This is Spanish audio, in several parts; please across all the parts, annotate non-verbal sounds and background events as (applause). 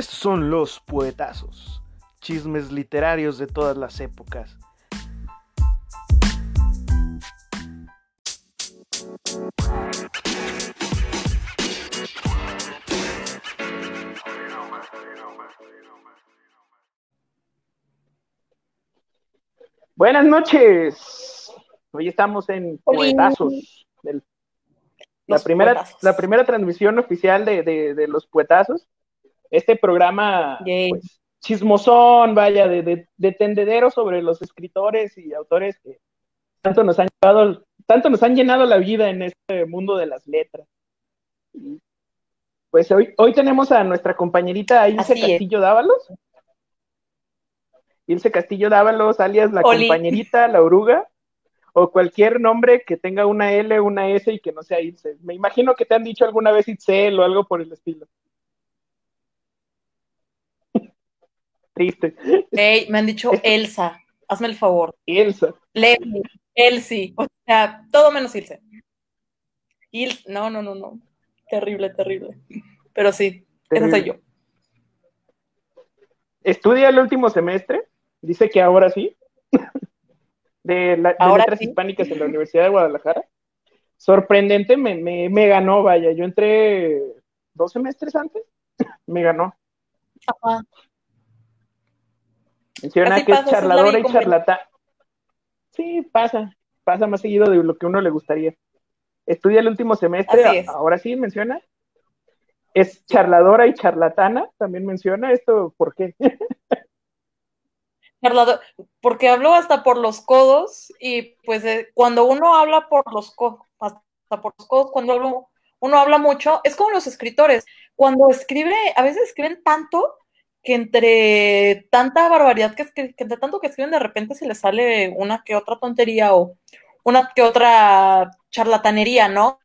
Estos son los poetazos, chismes literarios de todas las épocas. Buenas noches. Hoy estamos en Poetazos. del- la, primera, Poetazos. la primera transmisión oficial de, de- de los Poetazos. Este programa pues, chismosón, vaya, de, de, de tendedero sobre los escritores y autores que tanto nos han llevado, tanto nos han llenado la vida en este mundo de las letras. Pues hoy, hoy tenemos a nuestra compañerita Ilse Así es. Castillo Dávalos. Ilse Castillo Dávalos, alias la Oli. compañerita, la oruga, o cualquier nombre que tenga una L, una S y que no sea Ilse. Me imagino que te han dicho alguna vez Itzel o algo por el estilo. Triste. Ey, me han dicho Elsa, hazme el favor. Elsa. Leslie, Elsie, o sea, todo menos Ilse. Ilse, no, no, no, no. Terrible, terrible. Pero sí, esa soy yo. Estudia el último semestre, dice que ahora sí, (laughs) de, la, de letras sí. hispánicas en la Universidad de Guadalajara. Sorprendente, me, me, me ganó, vaya, yo entré dos semestres antes, (laughs) me ganó. Ajá. Menciona Así que pasa, es charladora y vida, charlatán. Sí, pasa, pasa más seguido de lo que uno le gustaría. Estudia el último semestre, ahora sí menciona. Es charladora y charlatana, también menciona esto, ¿por qué? (laughs) Charlador, porque hablo hasta por los codos y pues eh, cuando uno habla por los codos, hasta por los codos, cuando hablo- uno habla mucho, es como los escritores. Cuando escribe, a veces escriben tanto que entre tanta barbaridad que, escri- que entre tanto que escriben de repente se les sale una que otra tontería o una que otra charlatanería, ¿no?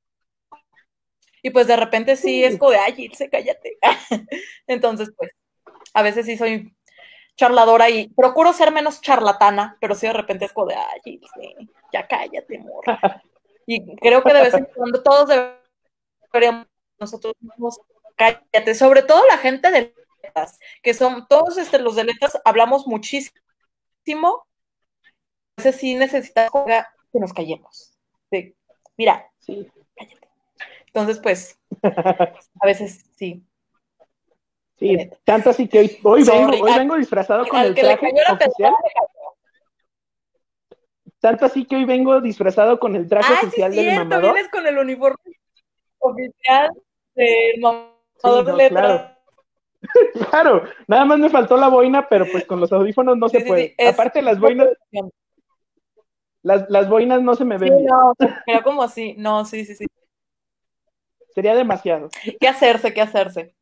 Y pues de repente sí es como de, ay, Ilse, cállate. (laughs) Entonces, pues, a veces sí soy charladora y procuro ser menos charlatana, pero sí de repente es como de, ay, Ilse, ya cállate, morra. Y creo que de vez en cuando todos deberíamos, nosotros mismos, cállate, sobre todo la gente de letras, que son todos este, los de letras, hablamos muchísimo. A veces sí necesitamos que nos callemos. De, mira, Sí. cállate. Entonces, pues, (laughs) a veces sí. Sí, tanto así que hoy, hoy, vengo, hoy vengo disfrazado con Al el traje oficial. Tanto así que hoy vengo disfrazado con el traje Ah, sí, oficial es del cierto, mamador. vienes con el uniforme oficial del mamador Sí, de letras. claro. (laughs) Claro, nada más me faltó la boina, pero pues con los audífonos no Sí, se sí, puede. sí, es- Aparte las boinas, las, las boinas no se me Sí, ven no, pero como así, no, sí, sí, sí. Sería demasiado. ¿Qué hacerse? ¿Qué hacerse?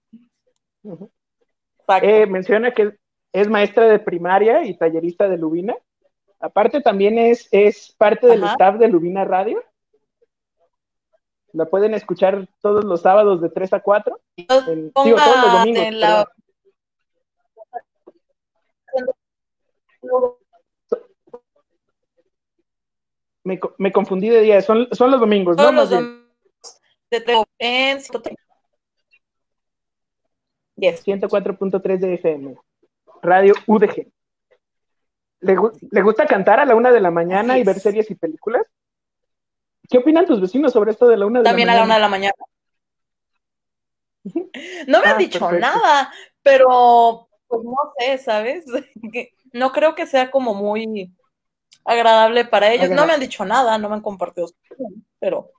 Eh, menciona que es maestra de primaria y tallerista de Lubina. Aparte también es, es parte del staff de Lubina Radio. La pueden escuchar todos los sábados de 3 a 4. Entonces, en- digo, todos los domingos, en la- Me, me confundí de día, son, son los domingos, ¿no? todos Más los domingos de en 130. Yes. 104.3 de FM. Radio UDG. ¿Le, ¿Le gusta cantar a la una de la mañana y ver es. series y películas? ¿Qué opinan tus vecinos sobre esto de la una de También la a la mañana? una de la mañana. No me han Ah, dicho perfecto. nada, pero pues no sé, ¿sabes? (laughs) No creo que sea como muy agradable para ellos. No me han dicho nada, no me han compartido, pero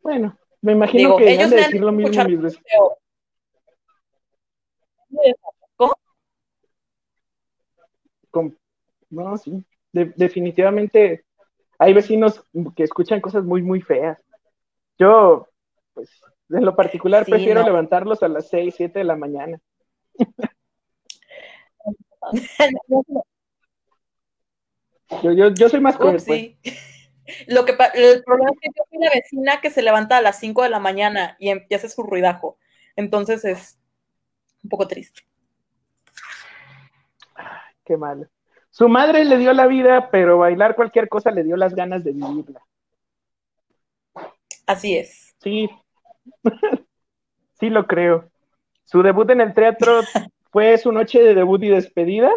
Bueno, me imagino Digo, que ellos han de decir lo mismo mis vecinos. pero- Com- No, sí. De- definitivamente hay vecinos que escuchan cosas muy, muy feas. Yo, pues, en lo particular Sí, prefiero no. levantarlos a las 6, 7 de la mañana. Yo, yo, yo soy más Ups, pues. sí. Lo que el problema es que yo soy la vecina que se levanta a las 5 de la mañana y empieza su ruidajo. Entonces es un poco triste. Qué malo. Su madre le dio la vida, pero bailar cualquier cosa le dio las ganas de vivirla. Así es. Sí. (laughs) sí lo creo. Su debut en el teatro (laughs) fue su noche de debut y despedida.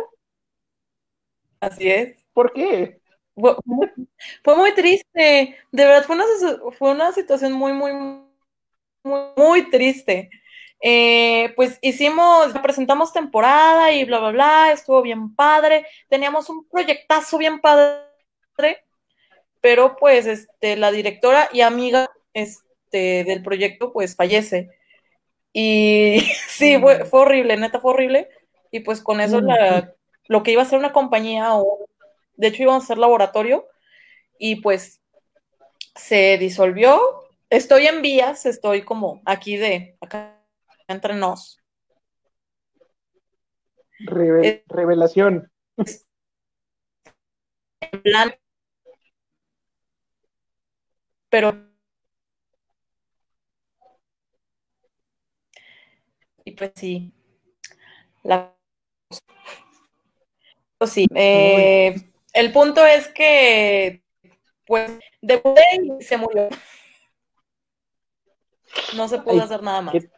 Así es. ¿Por qué? Fue, muy triste. De verdad, fue una, fue una situación muy, muy, muy, muy triste. Eh, pues hicimos, presentamos temporada y bla, bla, bla, estuvo bien padre. Teníamos un proyectazo bien padre, pero pues este, la directora y amiga este, del proyecto pues fallece. Y (laughs) sí, fue, fue, horrible, neta fue horrible. Y pues con eso la, lo que iba a ser una compañía, o de hecho íbamos a ser laboratorio, y pues se disolvió. Estoy en vías, estoy como aquí de acá entre nos. Revel revelación. En plan, pero y pues sí, la pues sí, eh, el punto es que pues debuté y se murió. No se pudo Ay, hacer nada más. Qué,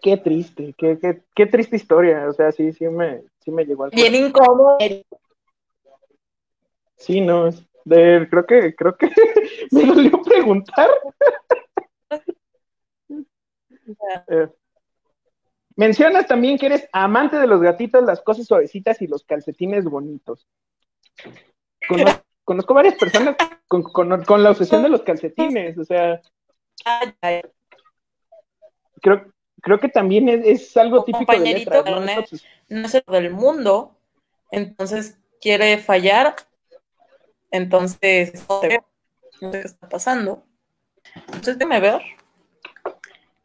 qué triste, qué, qué, qué, triste historia. O sea, sí, sí me, sí me llegó al Bien incómodo. Sí, no, de, creo que, creo que (laughs) me dolió preguntar. (laughs) eh, mencionas también que eres amante de los gatitos, las cosas suavecitas y los calcetines bonitos. Conozco, conozco varias personas con, con, con, la obsesión de los calcetines, o sea. Creo, creo que también es, es algo típico de letras, ¿no? No, es, no es el del mundo, entonces quiere fallar, entonces no sé qué está pasando. Entonces déjame ver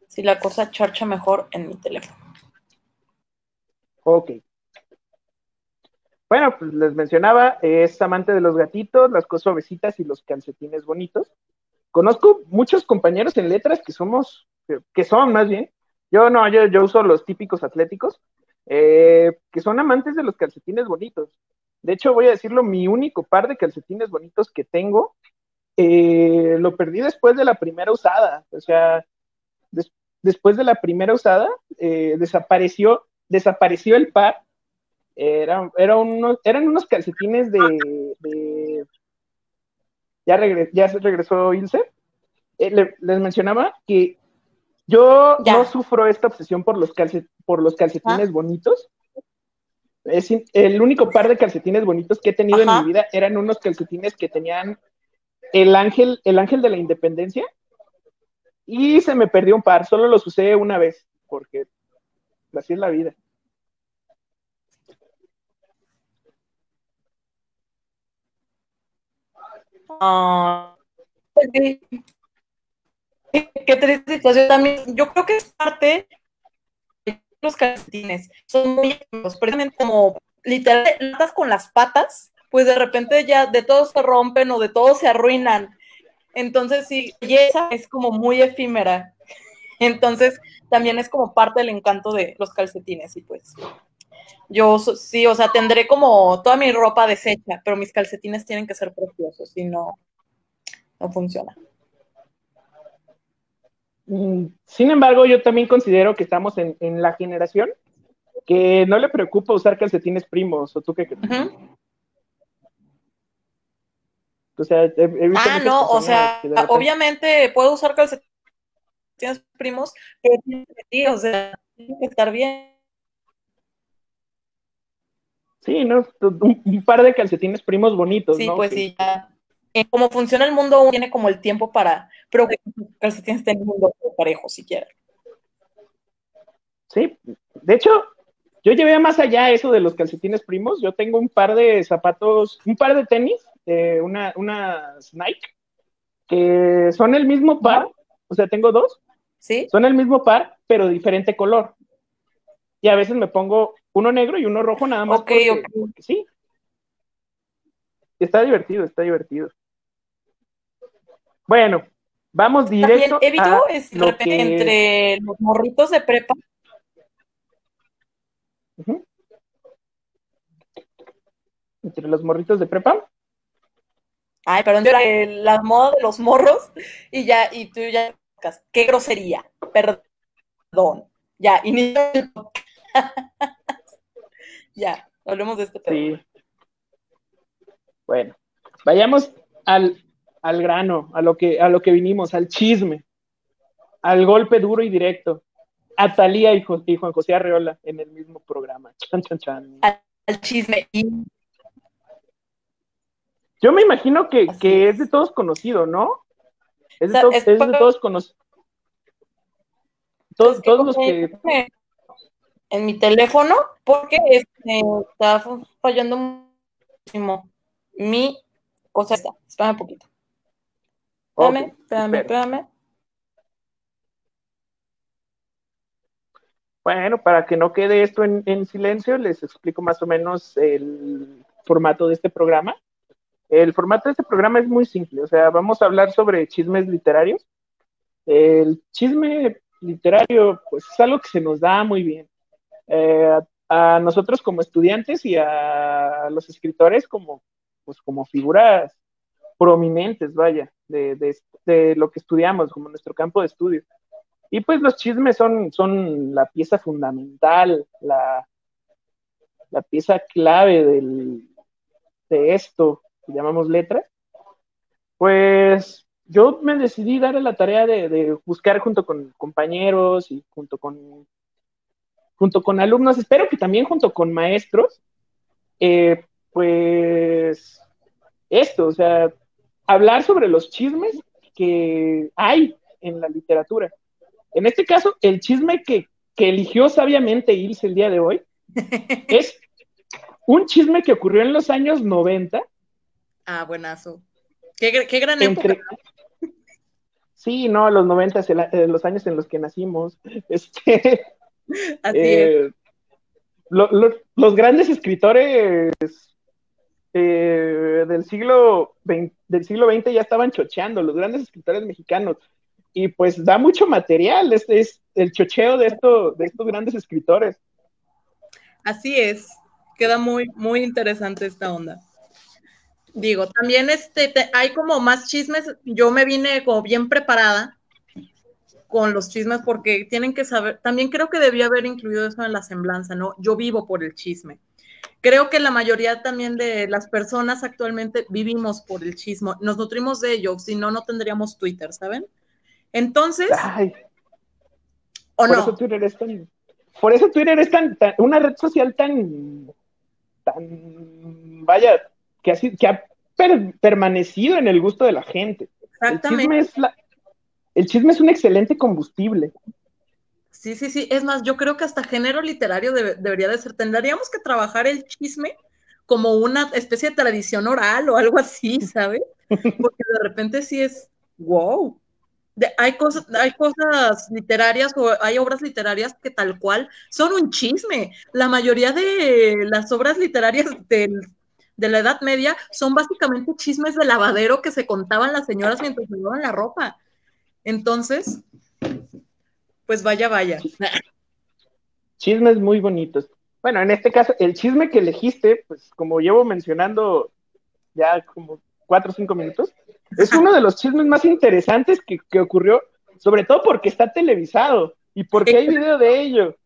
si la cosa charcha mejor en mi teléfono. Ok. Bueno, pues les mencionaba, es amante de los gatitos, las cosas suavecitas y los calcetines bonitos. Conozco muchos compañeros en letras que somos, que son más bien, yo no, yo, yo uso los típicos atléticos, eh, que son amantes de los calcetines bonitos. De hecho, voy a decirlo, mi único par de calcetines bonitos que tengo, eh, lo perdí después de la primera usada. O sea, des, después de la primera usada, eh, desapareció, desapareció el par. Eran unos calcetines de, ya, ya regresó Ilse. Le, les mencionaba que yo ya. no sufro esta obsesión por los, calcet, por los calcetines ah. bonitos. Es el único par de calcetines bonitos que he tenido Ajá. en mi vida eran unos calcetines que tenían el ángel, el ángel de la independencia. Y se me perdió un par, solo los usé una vez, porque así es la vida. Uh, sí. (laughs) Qué triste situación también. Yo creo que es parte de los calcetines. Son muy precisamente como literal latas con las patas, pues de repente ya de todos se rompen o de todos se arruinan. Entonces sí, belleza es como muy efímera. (laughs) Entonces también es como parte del encanto de los calcetines y pues yo sí, o sea, tendré como toda mi ropa deshecha, pero mis calcetines tienen que ser preciosos, si no, no funciona. Mm, sin embargo, yo también considero que estamos en, en, la generación que no le preocupa usar calcetines primos, ¿o tú qué crees? Uh -huh. O sea, he, he visto ah, no, o sea, repente... obviamente puedo usar calcetines primos, pero sí, o sea, tiene que estar bien. Sí, ¿no? Un, un, par de calcetines primos bonitos, sí, ¿no? Pues sí, ya. Como funciona el mundo, uno tiene como el tiempo para, pero que calcetines estén en el mundo parejo, siquiera. Sí, de hecho, yo llevé más allá eso de los calcetines primos. Yo tengo un par de zapatos, un par de tenis, una, unas Nike, que son el mismo par, o sea, tengo dos. Sí. Son el mismo par, pero diferente color. Y a veces me pongo uno negro y uno rojo nada más. Ok, porque, okay. Porque sí. Está divertido, está divertido. Bueno, vamos directo También he visto es, lo que... entre los morritos de prepa. Uh -huh. Entre los morritos de prepa. Ay, perdón, eh, la moda de los morros y ya, y tú ya, qué grosería, perdón, Ya, inicia el (laughs) Ya, hablemos de este tema. Sí. Bueno, vayamos al, grano, a lo, que, a lo que vinimos, al chisme, al golpe duro y directo. A Talía y, Juan José Arreola en el mismo programa. (laughs) Chan, chan, chan. Al, chisme. Yo me imagino que, es. de todos conocido, ¿no? Es de, todos conocido. Todos, todos los que en mi teléfono porque este, está fallando muchísimo mi cosa. Espérame un poquito. Espérame, espérame, espérame. Bueno, para que no quede esto en, en, silencio, les explico más o menos el formato de este programa. El formato de este programa es muy simple, o sea, vamos a hablar sobre chismes literarios. El chisme literario, pues es algo que se nos da muy bien. Eh, a nosotros como estudiantes y a los escritores como, pues como figuras prominentes, vaya, de, de, lo que estudiamos, como nuestro campo de estudio. Y pues los chismes son, son la pieza fundamental, la, la pieza clave del, de esto que llamamos letra. Pues yo me decidí dar la tarea de, de buscar junto con compañeros y junto con junto con alumnos, espero que también junto con maestros, eh, pues esto, o sea, hablar sobre los chismes que hay en la literatura. En este caso, el chisme que, eligió sabiamente Ilse el día de hoy (laughs) es un chisme que ocurrió en los años 90. Ah, buenazo. Qué, gran época. Sí, no, los 90, eh, los años en los que nacimos. (laughs) Este, eh, los grandes escritores eh, del siglo del siglo XX ya estaban chocheando, los grandes escritores mexicanos. Y pues da mucho material, este es el chocheo de, esto, de estos grandes escritores. Así es, queda muy, muy interesante esta onda. Digo, también este, hay como más chismes, yo me vine como bien preparada, con los chismes porque tienen que saber, también creo que debía haber incluido eso en la semblanza, ¿no? Yo vivo por el chisme. Creo que la mayoría también de las personas actualmente vivimos por el chisme, nos nutrimos de ello, si no, no tendríamos Twitter, ¿saben? Entonces, ¿o por no? Eso Twitter es tan, por eso Twitter es tan, una red social tan, tan, vaya, que, así, que ha permanecido en el gusto de la gente. Exactamente. El chisme es la, el chisme es un excelente combustible. Sí, sí, sí. Es más, yo creo que hasta género literario debería de ser. Tendríamos que trabajar el chisme como una especie de tradición oral o algo así, (laughs) ¿sabes? Porque de repente sí es, wow. hay, cosas, hay cosas literarias o hay obras literarias que tal cual son un chisme. La mayoría de las obras literarias de la Edad Media son básicamente chismes de lavadero que se contaban las señoras mientras lavaban la ropa. Entonces, pues vaya, vaya. (laughs) Chismes muy bonitos. Bueno, en este caso, el chisme que elegiste, pues como llevo mencionando ya como cuatro o cinco minutos, es uno de los chismes más interesantes que, ocurrió, sobre todo porque está televisado y porque hay video de ello.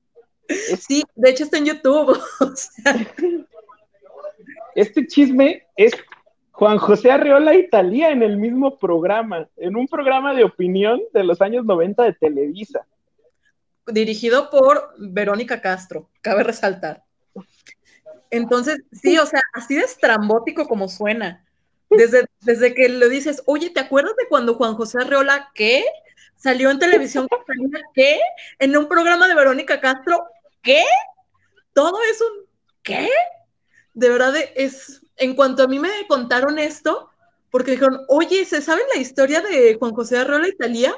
Sí, de hecho está en YouTube. (laughs) Este chisme es Juan José Arreola y Talía en el mismo programa, en un programa de opinión de los años 90 de Televisa. Dirigido por Verónica Castro, cabe resaltar. Entonces, sí, o sea, así de estrambótico como suena. Desde, desde que le dices, oye, ¿te acuerdas de cuando Juan José Arreola, qué? Salió en televisión, ¿qué? En un programa de Verónica Castro, ¿qué? Todo es un, ¿qué? De verdad es, en cuanto a mí me contaron esto, porque dijeron, oye, ¿se sabe la historia de Juan José Arreola Italia?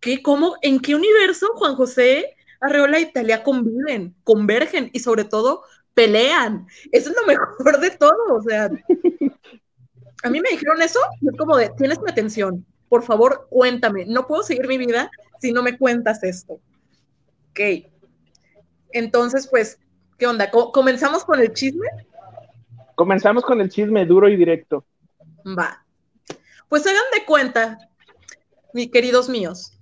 ¿Qué, cómo, en qué universo Juan José Arreola Italia conviven, convergen y sobre todo pelean? Eso es lo (laughs) mejor de todo, o sea, (laughs) a mí me dijeron eso y es como de, tienes mi atención, por favor, cuéntame, no puedo seguir mi vida si no me cuentas esto. Ok. Entonces, pues, ¿qué onda? ¿Comenzamos con el chisme? Comenzamos con el chisme duro y directo. Va. Pues hagan de cuenta, mis queridos míos,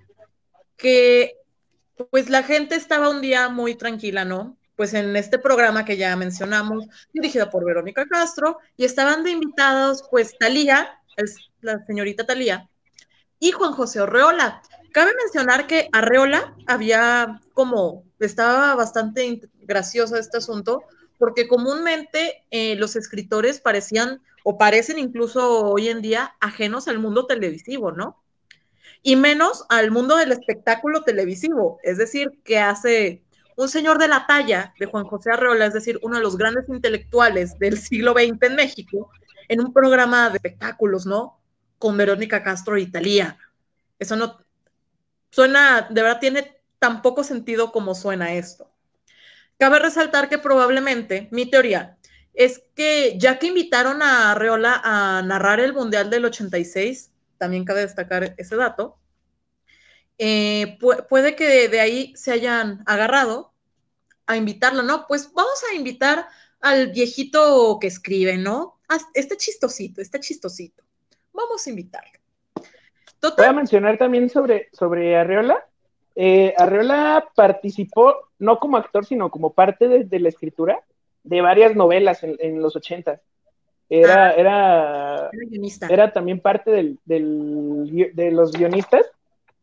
que pues la gente estaba un día muy tranquila, ¿no? Pues en este programa que ya mencionamos, dirigido por Verónica Castro, y estaban de invitados, pues Talía, la señorita Talía, y Juan José Orreola. Cabe mencionar que Arreola había como, estaba bastante gracioso este asunto, porque comúnmente eh, los escritores parecían o parecen incluso hoy en día ajenos al mundo televisivo, ¿no? Y menos al mundo del espectáculo televisivo, es decir, que hace un señor de la talla de Juan José Arreola, es decir, uno de los grandes intelectuales del (laughs) siglo XX en México, en un programa de espectáculos, ¿no? Con Verónica Castro y Italia. Eso no suena, de verdad tiene tan poco sentido como suena esto. Cabe resaltar que probablemente, mi teoría, es que ya que invitaron a Arreola a narrar el Mundial del 86, también cabe destacar ese dato, eh, puede que de, ahí se hayan agarrado a invitarlo, ¿no? Pues vamos a invitar al viejito que escribe, ¿no? Ah, este chistosito, este chistosito. Vamos a invitarlo. Voy a mencionar también sobre, sobre Arreola. Eh, Arreola participó no como actor, sino como parte de, la escritura de varias novelas en, los ochentas. Era, ah, era, era, también parte del, de los guionistas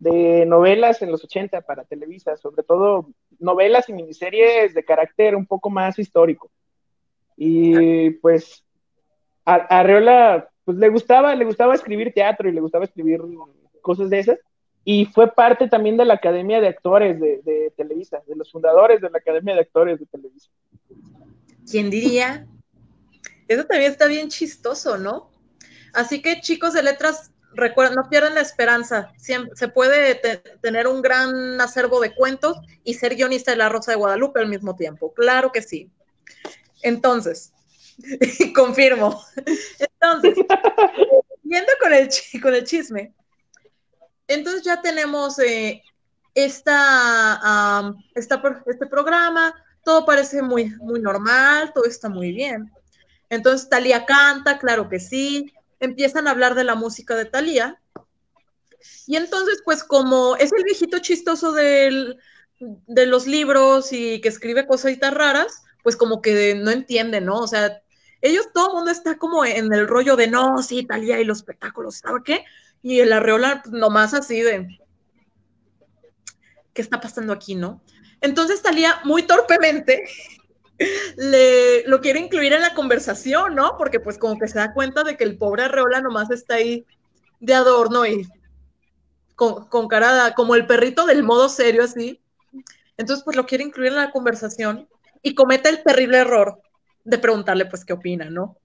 de novelas en los 80 para Televisa, sobre todo novelas y miniseries de carácter un poco más histórico. Y pues a, Arreola pues le gustaba, le gustaba escribir teatro y le gustaba escribir cosas de esas. Y fue parte también de la Academia de Actores de, Televisa, de los fundadores de la Academia de Actores de Televisa. ¿Quién diría? Eso también está bien chistoso, ¿no? Así que chicos de letras, recuerden, no pierdan la esperanza. se puede tener un gran acervo de cuentos y ser guionista de La Rosa de Guadalupe al mismo tiempo. Claro que sí. Entonces, (laughs) confirmo. Entonces, (laughs) yendo con el, con el chisme, entonces ya tenemos eh, esta, este programa, todo parece muy, muy normal, todo está muy bien. Entonces Talía canta, claro que sí, empiezan a hablar de la música de Talía. Y entonces, pues como es el viejito chistoso de los libros y que escribe cositas raras, pues como que no entiende, ¿no? O sea, ellos, todo el mundo está como en el rollo de, no, sí, Talía y los espectáculos, ¿sabe qué? Y el arreola pues, nomás así de, ¿qué está pasando aquí, no? Entonces Talía muy torpemente le, lo quiere incluir en la conversación, ¿no? Porque pues como que se da cuenta de que el pobre arreola nomás está ahí de adorno y con, con cara como el perrito del modo serio así. Entonces pues lo quiere incluir en la conversación y comete el terrible error de preguntarle pues qué opina, ¿no?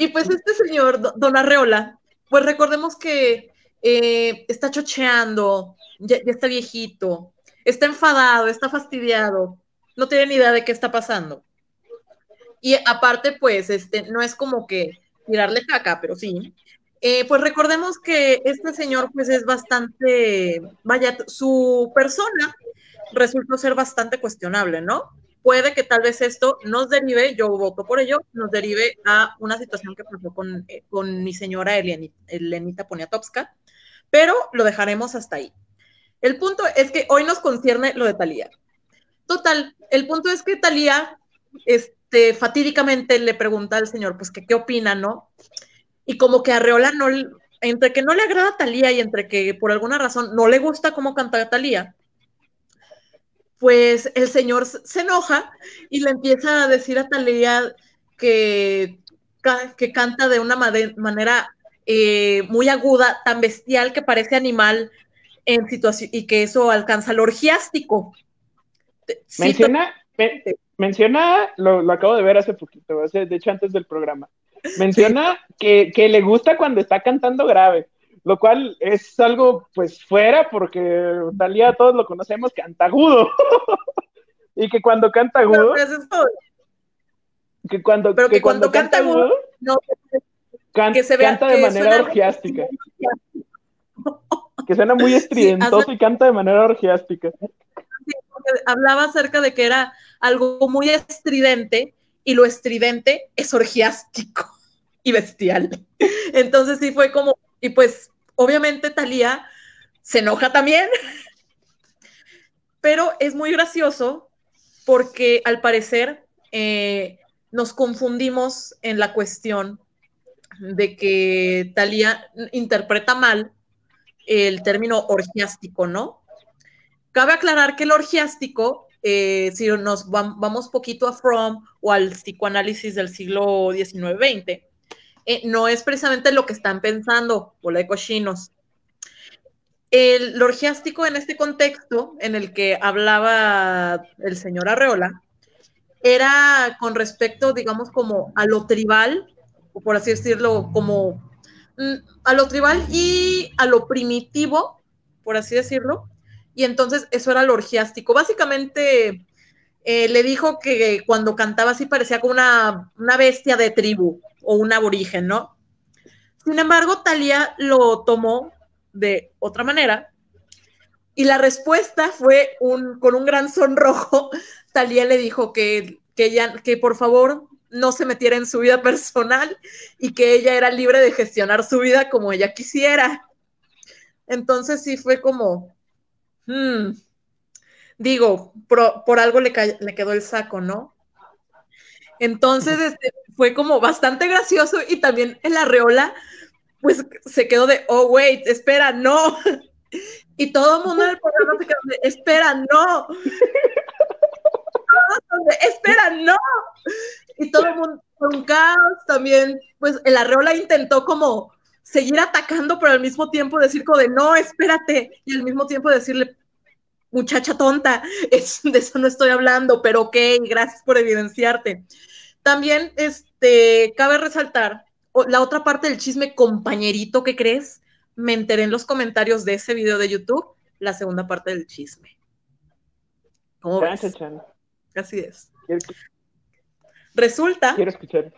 Y pues este señor, don Arreola, pues recordemos que eh, está chocheando, ya, está viejito, está enfadado, está fastidiado, no tiene ni idea de qué está pasando. Y aparte, pues, este, no es como que tirarle caca, pero sí. Eh, pues recordemos que este señor, pues, es bastante, vaya, su persona resultó ser bastante cuestionable, ¿no? puede que tal vez esto nos derive, yo voto por ello, nos derive a una situación que pasó con, eh, con mi señora Elenita, Poniatowska, pero lo dejaremos hasta ahí. El punto es que hoy nos concierne lo de Talía. Total, el punto es que Talía, este, fatídicamente le pregunta al señor, pues qué opina, ¿no? Y como que Arreola no, entre que no le agrada a Talía y entre que por alguna razón no le gusta cómo canta Talía, pues el señor se enoja y le empieza a decir a Talía que, que canta de una manera eh, muy aguda, tan bestial que parece animal en situación y que eso alcanza lo orgiástico. Menciona, menciona, lo, acabo de ver hace poquito, de hecho antes del programa. Menciona que, que le gusta cuando está cantando grave lo cual es algo pues fuera porque Talía todos lo conocemos canta agudo. (laughs) Y que cuando canta agudo que cuando pero que, cuando, canta agudo no, que se canta de manera orgiástica (laughs) que suena muy (laughs) estridentoso y canta de manera orgiástica hablaba acerca de que era algo muy estridente y lo estridente es orgiástico (laughs) y bestial entonces sí fue como y pues obviamente Talía se enoja también. Pero es muy gracioso porque al parecer eh, nos confundimos en la cuestión de que Talía interpreta mal el término orgiástico, ¿no? Cabe aclarar que el orgiástico, eh, si nos vamos poquito a Fromm o al psicoanálisis del siglo XIX-XX, eh, no es precisamente lo que están pensando, o de cochinos. El orgiástico en este contexto en el que hablaba el señor Arreola era con respecto, digamos, como a lo tribal, o por así decirlo, como a lo tribal y a lo primitivo, por así decirlo. Y entonces eso era lo orgiástico. Básicamente eh, le dijo que cuando cantaba así parecía como una, una bestia de tribu o un aborigen, ¿no? Sin embargo, Talía lo tomó de otra manera. Y la respuesta fue un, con un gran sonrojo. (laughs) Talía le dijo que, que, ella, que por favor no se metiera en su vida personal y que ella era libre de gestionar su vida como ella quisiera. Entonces sí fue como, hmm, digo, por, algo le, le, quedó el saco, ¿no? Entonces este, fue como bastante gracioso y también el arreola pues se quedó de, oh, wait, espera, no. (laughs) Y todo el mundo en el programa se quedó de, espera, no. (laughs) espera, no. Y todo el mundo con caos también, pues el arreola intentó como seguir atacando, pero al mismo tiempo decir como de, no, espérate, y al mismo tiempo decirle, muchacha tonta, (laughs) es, de eso no estoy hablando, pero ok, gracias por evidenciarte. También, este, cabe resaltar la otra parte del chisme, compañerito, ¿qué crees? Me enteré en los comentarios de ese video de YouTube, la segunda parte del chisme. ¿Cómo ves? Así es. Resulta. Quiero escuchar.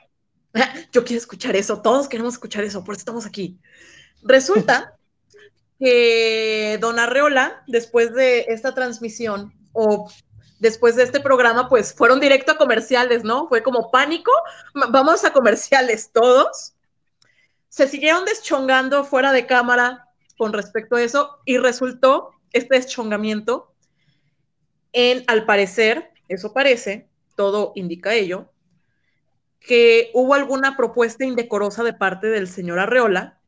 (laughs) Yo quiero escuchar eso, todos queremos escuchar eso, por eso estamos aquí. Resulta (laughs) que Don Arreola, después de esta transmisión, o después de este programa, pues fueron directo a comerciales, ¿no? Fue como pánico, vamos a comerciales todos. Se siguieron deschongando fuera de cámara con respecto a eso y resultó este deschongamiento en, al parecer, eso parece, todo indica ello, que hubo alguna propuesta indecorosa de parte del señor Arreola,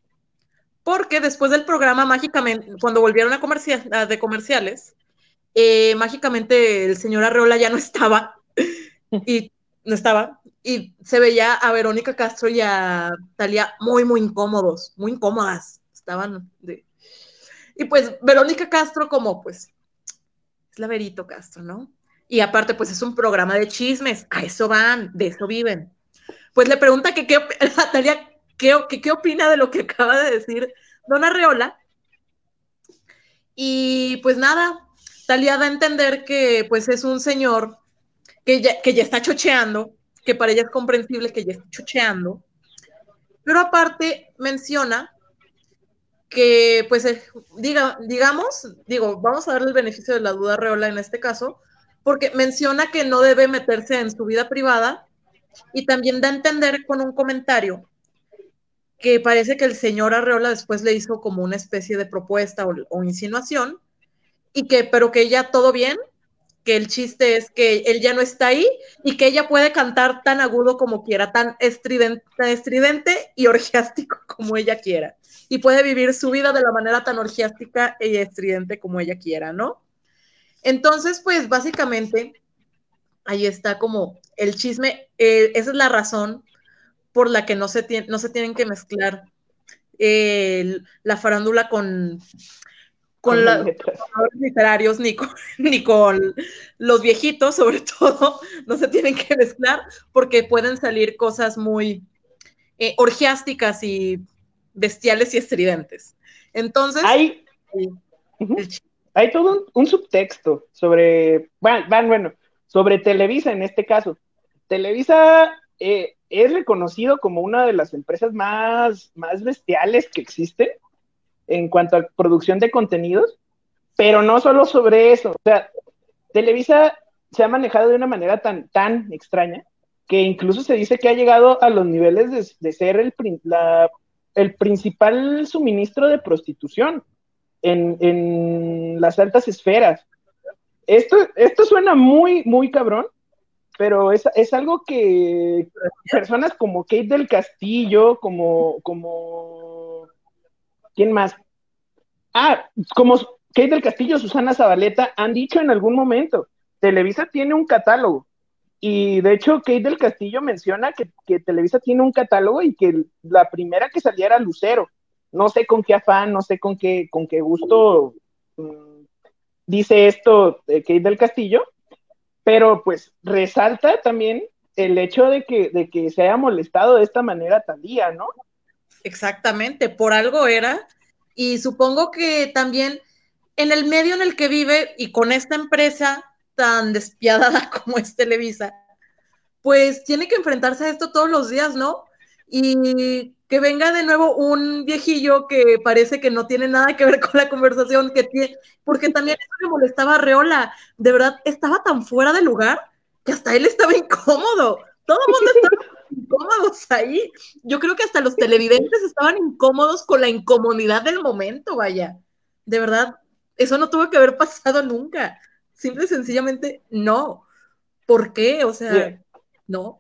porque después del programa, mágicamente, cuando volvieron a, de comerciales, eh, mágicamente el señor Arreola ya no estaba (laughs) y no estaba y se veía a Verónica Castro y a Talia muy, muy incómodos, muy incómodas. Estaban de... Y pues Verónica Castro como pues es la Verito Castro, ¿no? Y aparte pues es un programa de chismes, a eso van, de eso viven. Pues le pregunta que qué, (laughs) a Talia qué, qué opina de lo que acaba de decir Don Arreola. Y pues nada, Talía da a entender que pues es un señor que ya, que ya está chocheando, que para ella es comprensible que ya está chocheando, pero aparte menciona que pues eh, diga, digamos, digo, vamos a darle el beneficio de la duda Reola en este caso, porque menciona que no debe meterse en su vida privada y también da a entender con un comentario que parece que el señor Arreola después le hizo como una especie de propuesta o insinuación y que, pero que ya todo bien, que el chiste es que él ya no está ahí y que ella puede cantar tan agudo como quiera, tan estridente, estridente y (laughs) orgiástico como ella quiera. Y puede vivir su vida de la manera tan orgiástica y estridente como ella quiera, ¿no? Entonces, pues básicamente, ahí está como el chisme, eh, esa es la razón por la que no se, no se tienen que mezclar eh, la farándula con con, los literarios ni con, (laughs) ni con los viejitos, sobre (laughs) todo, no se tienen que mezclar porque pueden salir cosas muy eh, orgiásticas y bestiales y estridentes. Entonces, hay, hay todo un, subtexto sobre, bueno, bueno, sobre Televisa en este caso. Televisa eh, es reconocido como una de las empresas más, más bestiales que existen en cuanto a producción de contenidos, pero no solo sobre eso. O sea, Televisa se ha manejado de una manera tan, tan extraña que incluso se dice que ha llegado a los niveles de, ser el, el principal suministro de prostitución. En, en las altas esferas. Esto, esto suena muy, muy cabrón, pero es, es, algo que personas como Kate del Castillo, como, como, ¿quién más? Ah, como Kate del Castillo, Susana Zabaleta han dicho en algún momento, Televisa tiene un catálogo. Y de hecho, Kate del Castillo menciona que, que Televisa tiene un catálogo y que la primera que saliera Lucero. No sé con qué afán, no sé con qué, con qué gusto mm, dice esto eh, Kate del Castillo, pero pues resalta también el hecho de que, de que se haya molestado de esta manera tan día, ¿no? Exactamente, por algo era. Y supongo que también en el medio en el que vive y con esta empresa tan despiadada (laughs) como es Televisa, pues tiene que enfrentarse a esto todos los días, ¿no? Y que venga de nuevo un viejillo que parece que no tiene nada que ver con la conversación que tiene, porque también eso le molestaba a Reola, de verdad estaba tan fuera de lugar que hasta él estaba incómodo, todo el mundo estaba (laughs) incómodos ahí, yo creo que hasta los televidentes estaban incómodos con la incomodidad del momento, vaya, de verdad, eso no tuvo que haber pasado nunca. Simple y sencillamente no. ¿Por qué? O sea, no.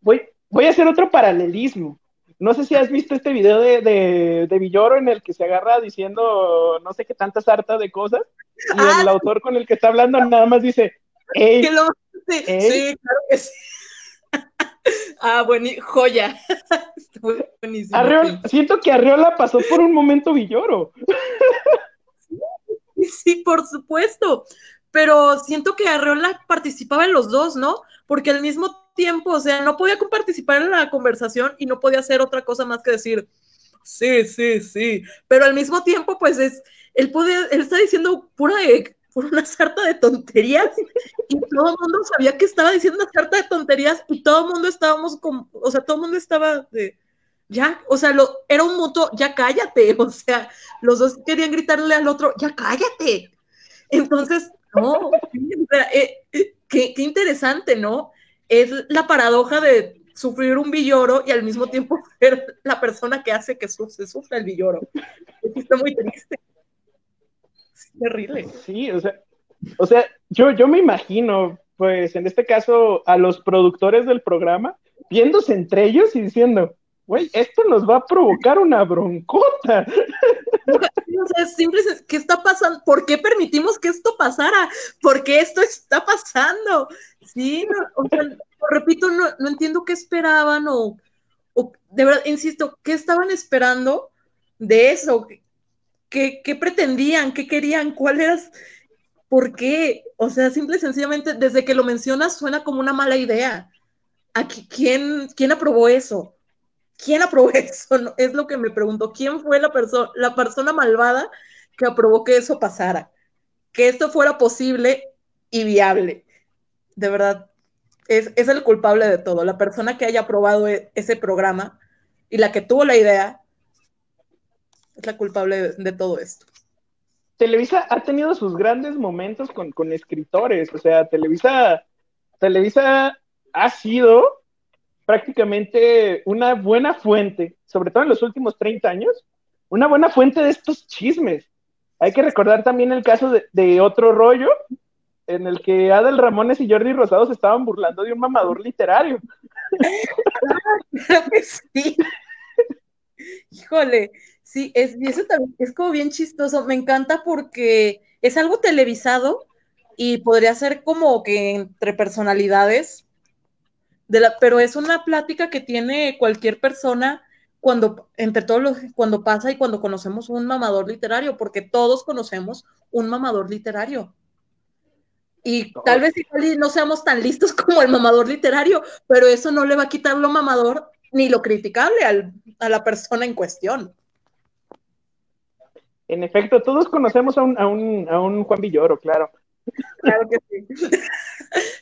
Voy, voy a hacer otro paralelismo. No sé si has visto este video de, de, Villoro en el que se agarra diciendo no sé qué tantas hartas de cosas y ah, el autor con el que está hablando nada más dice, ¡Ey! Sí, claro que sí. (laughs) ah, bueno, joya. (laughs) Buenísimo. siento que Arriola pasó por un momento Villoro. (laughs) sí, por supuesto pero siento que Arreola participaba en los dos, ¿no? Porque al mismo tiempo, o sea, no podía participar en la conversación y no podía hacer otra cosa más que decir, sí, sí, sí, pero al mismo tiempo, pues es, él, puede, él está diciendo pura por una sarta de tonterías y todo el mundo sabía que estaba diciendo una sarta de tonterías y todo el mundo estábamos como, o sea, todo el mundo estaba de, ya, o sea, lo, era un mutuo, ya cállate, (laughs) o sea, los dos querían gritarle al otro, ya cállate. Entonces, no, (laughs) eh, eh, qué, interesante, ¿no? Es la paradoja de sufrir un villoro y al mismo tiempo (laughs) ser la persona que hace que se sufra el villoro. Está muy triste. Es terrible. Sí, o sea, o sea yo, yo me imagino, pues en este caso, a los productores del programa viéndose entre ellos y diciendo, güey, esto nos va a provocar una broncota. (laughs) O ¿qué está pasando? ¿Por qué permitimos que esto pasara? ¿Por qué esto está pasando? Sí, o sea, repito, no, entiendo qué esperaban o, de verdad, insisto, ¿qué estaban esperando de eso? ¿Qué, qué pretendían? ¿Qué querían? ¿Cuál era? ¿Por qué? O sea, simple y sencillamente, desde que lo mencionas, suena como una mala idea. Aquí, ¿quién, ¿Quién aprobó eso? ¿Quién aprobó (laughs) eso? Es lo que me pregunto. ¿Quién fue la, persona la persona malvada que aprobó que eso pasara? Que esto fuera posible y viable. De verdad, es, el culpable de todo. La persona que haya aprobado e, ese programa y la que tuvo la idea es la culpable de, todo esto. Televisa ha tenido sus grandes momentos con, con escritores. O sea, Televisa, Televisa ha sido prácticamente una buena fuente, sobre todo en los últimos 30 años, una buena fuente de estos chismes. Hay que recordar también el caso de, otro rollo, en el que Adel Ramones y Jordi Rosado se estaban burlando de un mamador literario. (laughs) Sí. Híjole, sí, es, eso también es como bien chistoso. Me encanta porque es algo televisado y podría ser como que entre personalidades pero es una plática que tiene cualquier persona cuando, entre todos los, cuando pasa y cuando conocemos un mamador literario, porque todos conocemos un mamador literario. Y tal vez no seamos tan listos (laughs) como el mamador literario, pero eso no le va a quitar lo mamador ni lo criticable a la persona en cuestión. En efecto, todos conocemos a un, a un, a un Juan Villoro, claro. (laughs) Claro que sí.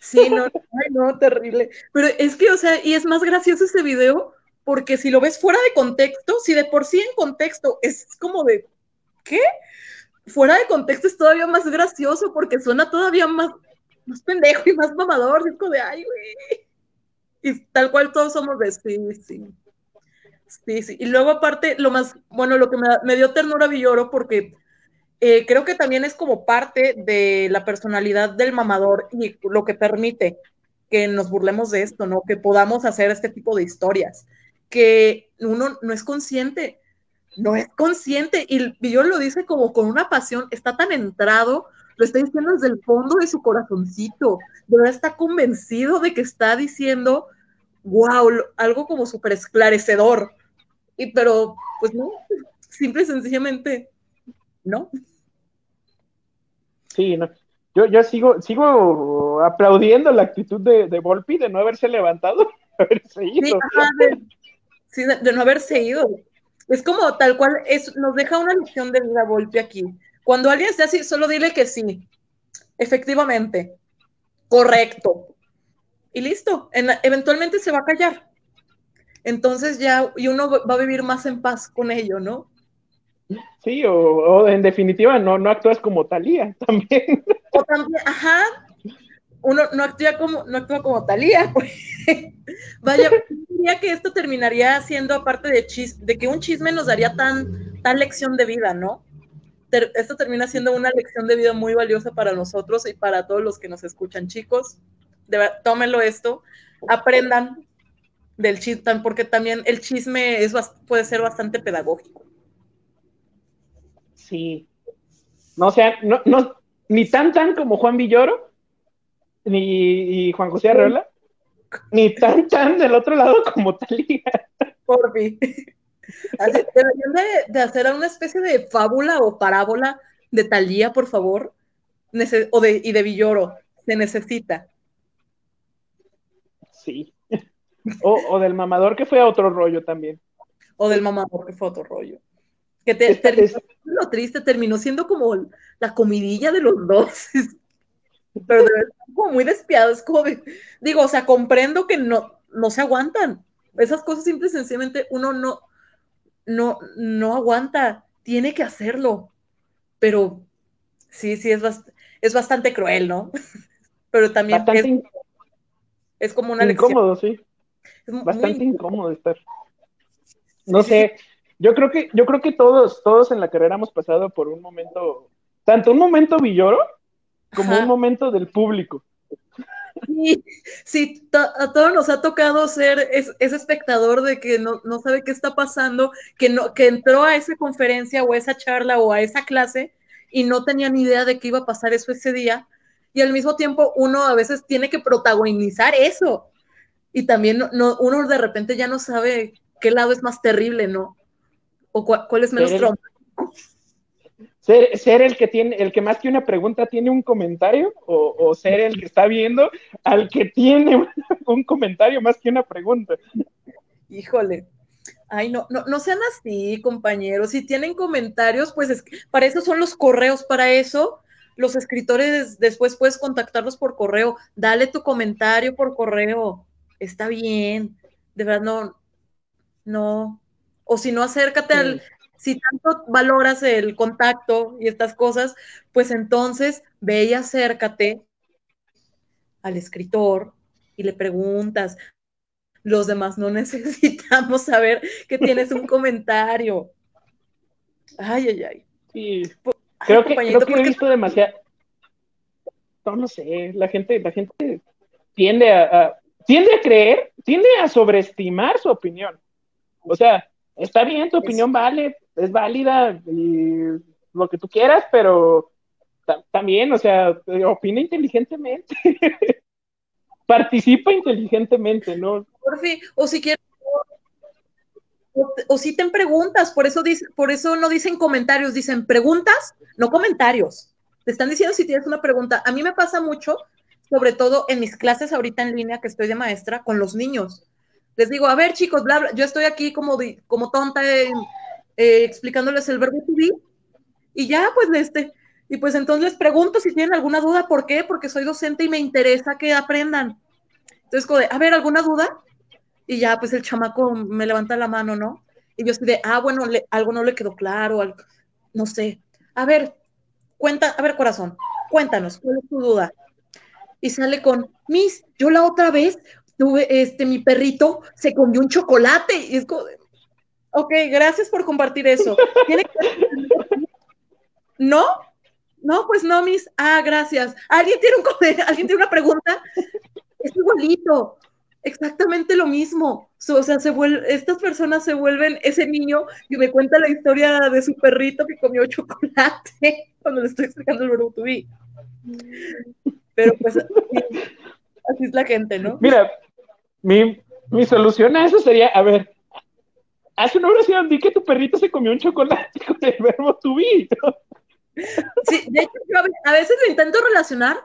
Sí, no, no, terrible. Pero es que, o sea, y es más gracioso ese video porque si lo ves fuera de contexto, si de por sí en contexto es como de, ¿qué? Fuera de contexto es todavía más gracioso porque suena todavía más, más pendejo y más mamador. Es de, ay, güey. Y tal cual todos somos de sí, sí. Sí, sí. Y luego aparte, lo más, bueno, lo que me, me dio ternura Villoro porque eh, creo que también es como parte de la personalidad del mamador y lo que permite que nos burlemos de esto, ¿no? Que podamos hacer este tipo de historias, que uno no es consciente, no es consciente, y yo lo dice como con una pasión, está tan entrado, lo está diciendo desde el fondo de su corazoncito, de verdad está convencido de que está diciendo, wow, algo como súper esclarecedor, y pero, pues no, simple y sencillamente, no. Sí, no. Yo, yo sigo, sigo aplaudiendo la actitud de, de Volpi de no haberse levantado, (laughs) haberse ido. Sí, de, no haberse ido. Es como tal cual, es, nos deja una lección de vida Volpi aquí. Cuando alguien esté así, solo dile que sí. Efectivamente. Correcto. Y listo. eventualmente se va a callar. Entonces ya, y uno va a vivir más en paz con ello, ¿no? Sí, o, en definitiva no, no actúas como Talía (laughs) también. O también, ajá, uno no actúa como, no actúa como Talía. (laughs) Pues. Vaya, diría que esto terminaría siendo aparte de chis, de que un chisme nos daría tan, tan lección de vida, ¿no? esto termina siendo una lección de vida muy valiosa para nosotros y para todos los que nos escuchan, chicos. De, tómenlo esto, aprendan del chisme, porque también el chisme es, puede ser bastante pedagógico. Sí. No, sea, no, no, ni tan tan como Juan Villoro, ni Juan José Arreola, ni tan tan del otro lado como Talía. Por fin. deberían de, hacer una especie de fábula o parábola de Talía, por favor, o de, y de Villoro. Se necesita. Sí. O, o, del mamador que fue a otro rollo también. O del mamador que fue a otro rollo. Que te, (laughs) terminó, lo triste, terminó siendo como la comidilla de los dos. (laughs) Pero de verdad, como muy despiado, es como digo, o sea, comprendo que no, no se aguantan. Esas cosas simple y sencillamente uno no, no, no aguanta, tiene que hacerlo. Pero sí, sí, es, es bastante cruel, ¿no? (laughs) Pero también es, como una incómodo, sí. bastante incómodo estar. No sé, yo creo que, yo creo que todos, todos en la carrera hemos pasado por un momento, tanto un momento villoro como un momento del público. Sí, sí, a todos nos ha tocado ser ese espectador de que no, sabe qué está pasando, que, no, que entró a esa conferencia o a esa charla o a esa clase y no tenía ni idea de que iba a pasar eso ese día. Y al mismo tiempo uno a veces tiene que protagonizar eso. Y también no, uno de repente ya no sabe qué lado es más terrible, ¿no? O cuál es menos ser el, ser, el que tiene, el que más que una pregunta tiene un comentario, o, ser el que está viendo al que tiene un comentario más que una pregunta. Híjole. Ay, no, no, no sean así, compañeros. Si tienen comentarios, pues es, para eso son los correos, para eso los escritores después puedes contactarlos por correo. Dale tu comentario por correo. Está bien. De verdad, no, no, o si no, acércate al, si tanto valoras el contacto y estas cosas, pues entonces ve y acércate al escritor y le preguntas. Los demás no (laughs) necesitamos saber que tienes un (laughs) comentario. Ay, ay, ay. Sí. Creo que, creo que he visto demasiado. No, no sé, la gente, la gente tiende a, tiende a creer, tiende a sobreestimar su opinión. O sea, está bien, tu opinión vale, es válida y lo que tú quieras, pero también, o sea, opina inteligentemente. (laughs) Participa inteligentemente, ¿no? Por fin, o si quieres o, si te preguntas, por eso, dice, por eso no dicen comentarios, dicen preguntas, no comentarios. Te están diciendo si tienes una pregunta. A mí me pasa mucho, sobre todo en mis clases ahorita en línea que estoy de maestra, con los niños les digo, a ver chicos, bla, yo estoy aquí como, como tonta eh, explicándoles el verbo to be, y ya, pues, este, y pues entonces les pregunto si tienen alguna duda, ¿por qué? Porque soy docente y me interesa que aprendan. Entonces, a ver, ¿alguna duda? Y ya, pues el chamaco me levanta la mano, ¿no? Y yo estoy de, ah, bueno, algo no le quedó claro, no sé. A ver, cuenta, a ver, corazón, cuéntanos, ¿cuál es tu duda? Y sale con, Miss, yo la otra vez tuve, este, mi perrito se comió un chocolate y es como, ok, gracias por compartir eso. (laughs) ¿no? No, pues no, mis. Ah, gracias. ¿Alguien tiene, un, (laughs) ¿Alguien tiene una pregunta? Es igualito. Exactamente lo mismo. o sea, se vuelve, estas personas se vuelven ese niño que me cuenta la historia de su perrito que comió chocolate (laughs) cuando le estoy explicando el verbo to be. Pero pues así, es la gente, ¿no? Mira, mi, mi solución a eso sería, a ver, hace una oración, di que tu perrito se comió un chocolate (laughs) con el verbo to. Sí, de hecho, yo a veces lo intento relacionar,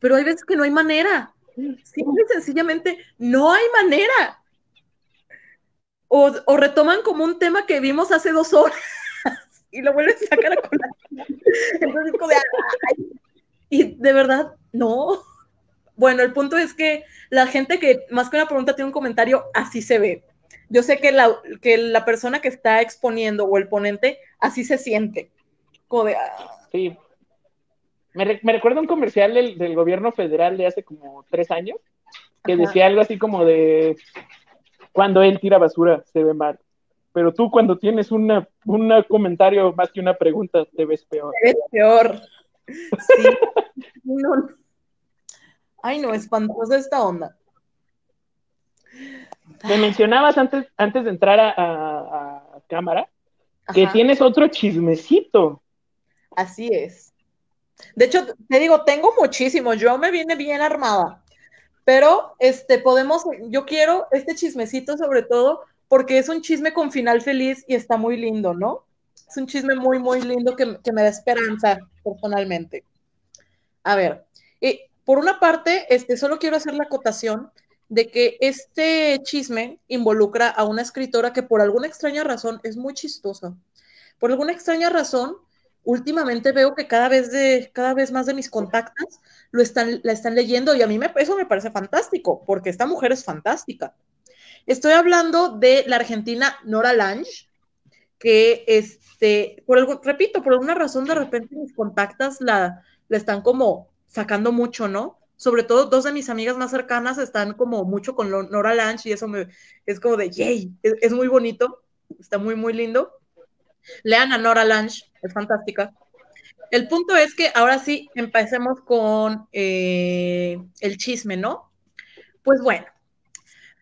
pero hay veces que no hay manera. Simple y sencillamente no hay manera. O, retoman como un tema que vimos hace dos horas (laughs) y lo vuelven a sacar a colación. Entonces, como de, y de verdad, no. Bueno, el punto es que la gente que más que una pregunta tiene un comentario, así se ve. Yo sé que la, que la persona que está exponiendo o el ponente así se siente. Como de, ah. Sí, me, me recuerda un comercial del, gobierno federal de hace como tres años, que decía algo así como de, cuando él tira basura se ve mal, pero tú cuando tienes una, un comentario más que una pregunta te ves peor. Te ves peor. Sí. (laughs) Ay, no, espantosa esta onda. Me mencionabas antes, antes de entrar a, cámara que tienes otro chismecito. Así es. De hecho, te digo, tengo muchísimo, yo me viene bien armada, pero este, podemos, yo quiero este chismecito sobre todo porque es un chisme con final feliz y está muy lindo, ¿no? Es un chisme muy, muy lindo que, me da esperanza personalmente. A ver, y por una parte, este, solo quiero hacer la acotación de que este chisme involucra a una escritora que por alguna extraña razón es muy chistosa. Por alguna extraña razón, últimamente veo que cada vez, de, cada vez más de mis contactos lo están, la están leyendo y a mí eso me parece fantástico, porque esta mujer es fantástica. Estoy hablando de la argentina Nora Lange, que, este, por repito, por alguna razón de repente mis contactos la, la están como sacando mucho, ¿no? Sobre todo dos de mis amigas más cercanas están como mucho con Nora Lange y eso me, es como de, yay, es, muy bonito, está muy, muy lindo. Lean a Nora Lange, es fantástica. El punto es que ahora sí empecemos con eh, el chisme, ¿no? Pues bueno,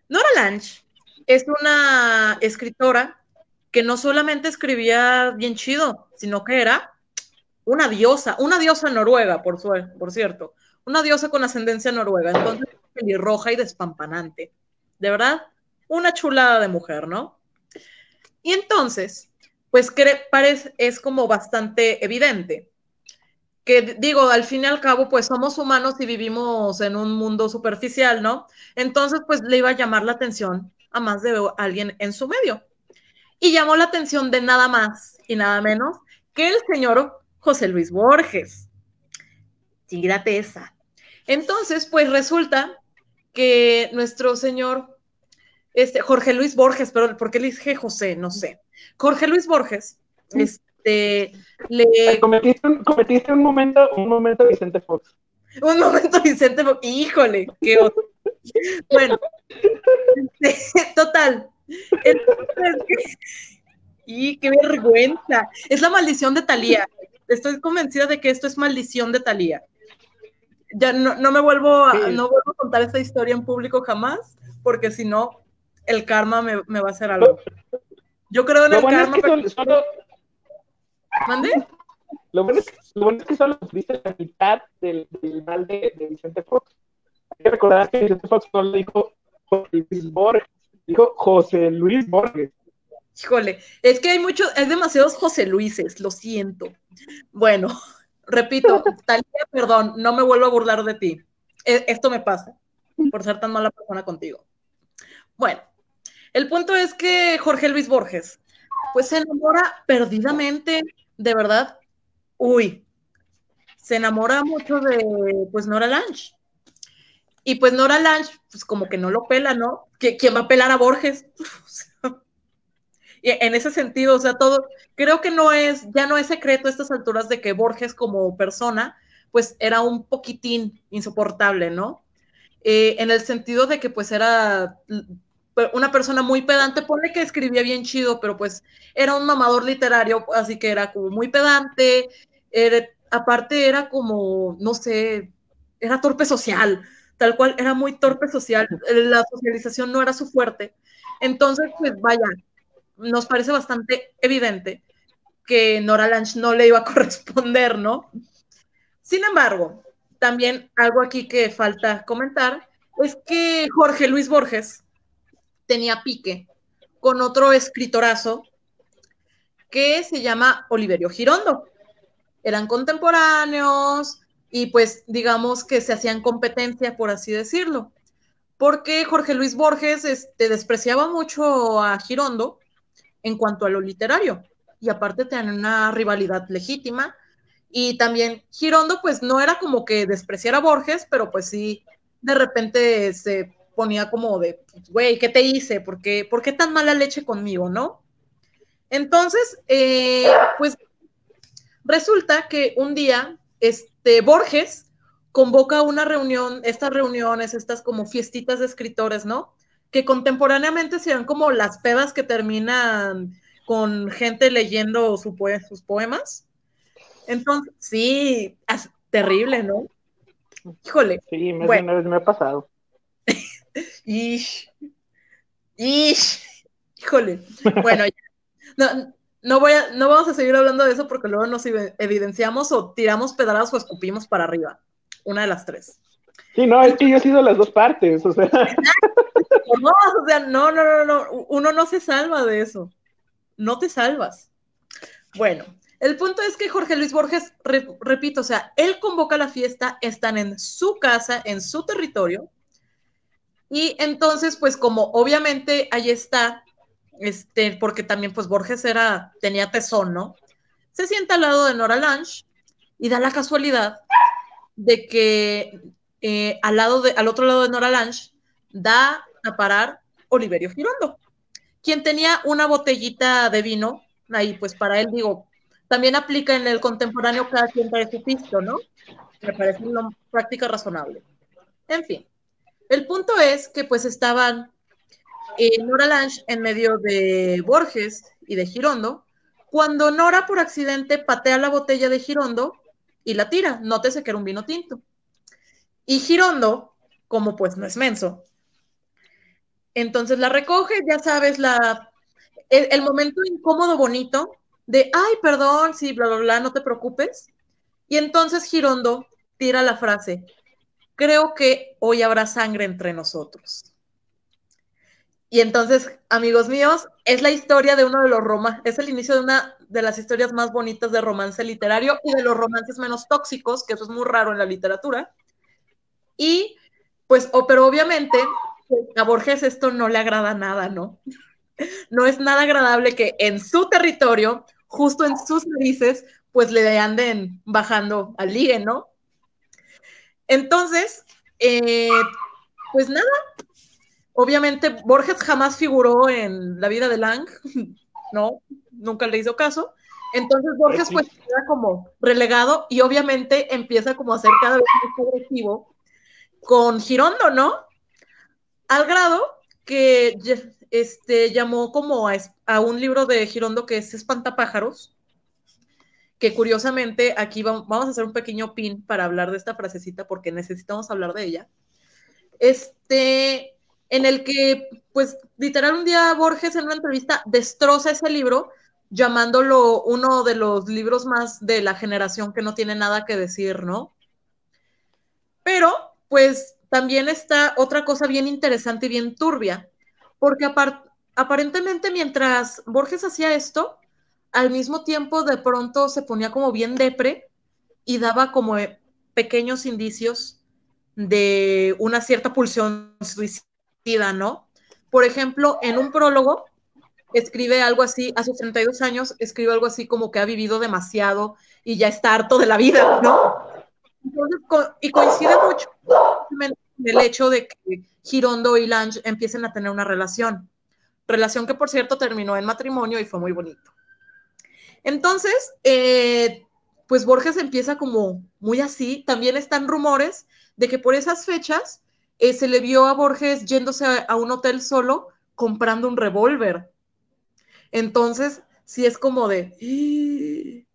Nora Lange es una escritora que no solamente escribía bien chido, sino que era una diosa, una diosa noruega, por, por cierto, una diosa con ascendencia noruega, entonces pelirroja y despampanante. De verdad, una chulada de mujer, ¿no? Y entonces, pues parece, es como bastante evidente. Que digo, al fin y al cabo, pues somos humanos y vivimos en un mundo superficial, ¿no? Entonces, pues le iba a llamar la atención a más de alguien en su medio. Y llamó la atención de nada más y nada menos que el señor José Luis Borges. Tírate esa. Entonces, pues resulta que nuestro señor, este, Jorge Luis Borges, pero ¿por qué le dije José? No sé. Jorge Luis Borges, este, le... Cometiste un, cometiste un momento, un momento Vicente Fox. Un momento Vicente Fox, híjole, qué Bueno, este, total. (laughs) y qué vergüenza. Es la maldición de Talía. Estoy convencida de que esto es maldición de Talía. Ya no, no me vuelvo a, no vuelvo a contar esta historia en público jamás, porque si no, el karma me, me va a hacer algo. Yo creo en el karma. solo, ¿Mande? Lo bueno, es que, lo bueno es que solo viste la mitad del, del mal de, de, Vicente Fox. Hay que recordar que Vicente Fox no le dijo José Luis Borges, dijo José Luis Borges. Híjole, es que hay muchos, es demasiados José Luises, lo siento. Bueno, (laughs) repito, (laughs) Talía, perdón, no me vuelvo a burlar de ti. E, esto me pasa por ser tan mala persona contigo. Bueno, el punto es que Jorge Luis Borges, pues se enamora perdidamente, de verdad. Uy, se enamora mucho de, pues, Nora Lange. Y pues Nora Lange, pues como que no lo pela, ¿no? ¿Quién va a pelar a Borges? (laughs) en ese sentido, o sea, todo, creo que no es, ya no es secreto a estas alturas de que Borges como persona, pues era un poquitín insoportable, ¿no? Eh, en el sentido de que pues era una persona muy pedante, pone que escribía bien chido, pero pues era un mamador literario, así que era como muy pedante, aparte era como, no sé, era torpe social, tal cual, era muy torpe social, la socialización no era su fuerte. Entonces, pues vaya, nos parece bastante evidente que Nora Lange no le iba a (laughs) corresponder, ¿no? Sin embargo, también algo aquí que falta comentar es que Jorge Luis Borges tenía pique con otro escritorazo que se llama Oliverio Girondo. Eran contemporáneos y pues digamos que se hacían competencia, por así decirlo. Porque Jorge Luis Borges este, despreciaba mucho a Girondo en cuanto a lo literario. Y aparte tenían una rivalidad legítima. Y también Girondo pues no era como que despreciara a Borges, pero pues sí, de repente se ponía como de, güey, ¿qué te hice? ¿Por qué, ¿Por qué tan mala leche conmigo, no? Entonces, eh, pues resulta que un día, este, Borges convoca una reunión, estas reuniones, estas como fiestitas de escritores, ¿no? Que contemporáneamente sean como las pedas que terminan con gente leyendo su sus poemas. Entonces, sí, es terrible, ¿no? Híjole. Sí, más Bueno. de una vez me ha pasado. (laughs) Ish. Ish. Híjole. Bueno, ya. No, no, voy a, no vamos a seguir hablando de eso porque luego nos evi- evidenciamos o tiramos pedradas o escupimos para arriba. Una de las tres. Sí, no, es que yo he sido las dos partes, o sea, No, o sea, no, no, no, no. Uno no se salva de eso. No te salvas. Bueno, el punto es que Jorge Luis Borges, re- repito, o sea, él convoca la fiesta, están en su casa, en su territorio. Y entonces, pues como obviamente ahí está, este, porque también pues Borges era, tenía tesón, ¿no? Se sienta al lado de Nora Lange y da la casualidad de que eh, al, lado de, al otro lado de Nora Lange da a parar Oliverio Girondo, quien tenía una botellita de vino, ahí pues para él digo, también aplica en el contemporáneo cada quien trae su pisto, ¿no? Me parece una práctica razonable. En fin, el punto es que pues estaban eh, Nora Lange en medio de Borges y de Girondo, cuando Nora por accidente patea la botella de Girondo y la tira, nótese que era un vino tinto. Y Girondo, como pues no es menso, entonces la recoge, ya sabes, la, el, el momento incómodo, bonito, de, ay, perdón, sí, bla, bla, bla, no te preocupes. Y entonces Girondo tira la frase, creo que hoy habrá sangre entre nosotros. Y entonces, amigos míos, es la historia de uno de los romances, es el inicio de una de las historias más bonitas de romance literario y de los romances menos tóxicos, que eso es muy raro en la literatura. Y pues, oh, pero obviamente a Borges esto no le agrada nada, ¿no? (laughs) No es nada agradable que en su territorio, justo en sus narices, pues le anden bajando al ligue, ¿no? Entonces, eh, pues nada, obviamente Borges jamás figuró en la vida de Lang, (laughs) ¿no? Nunca le hizo caso. Entonces Borges pues queda como relegado y obviamente empieza como a ser cada vez más agresivo con Girondo, ¿no? Al grado que este, llamó como a, un libro de Girondo que es Espantapájaros, que curiosamente aquí vamos, vamos a hacer un pequeño pin para hablar de esta frasecita porque necesitamos hablar de ella. Este, en el que, pues, literal un día Borges en una entrevista destroza ese libro llamándolo uno de los libros más de la generación que no tiene nada que decir, ¿no? Pero, pues, también está otra cosa bien interesante y bien turbia, porque aparentemente mientras Borges hacía esto, al mismo tiempo de pronto se ponía como bien depre y daba como pequeños indicios de una cierta pulsión suicida, ¿no? Por ejemplo, en un prólogo escribe algo así, a sus 32 años, escribe algo así como que ha vivido demasiado y ya está harto de la vida, ¿no? Y coincide mucho en el hecho de que Girondo y Lange empiecen a tener una relación. Relación que, por cierto, terminó en matrimonio y fue muy bonito. Entonces, eh, pues Borges empieza como muy así. También están rumores de que por esas fechas eh, se le vio a Borges yéndose a, un hotel solo comprando un revólver. Entonces, sí es como de,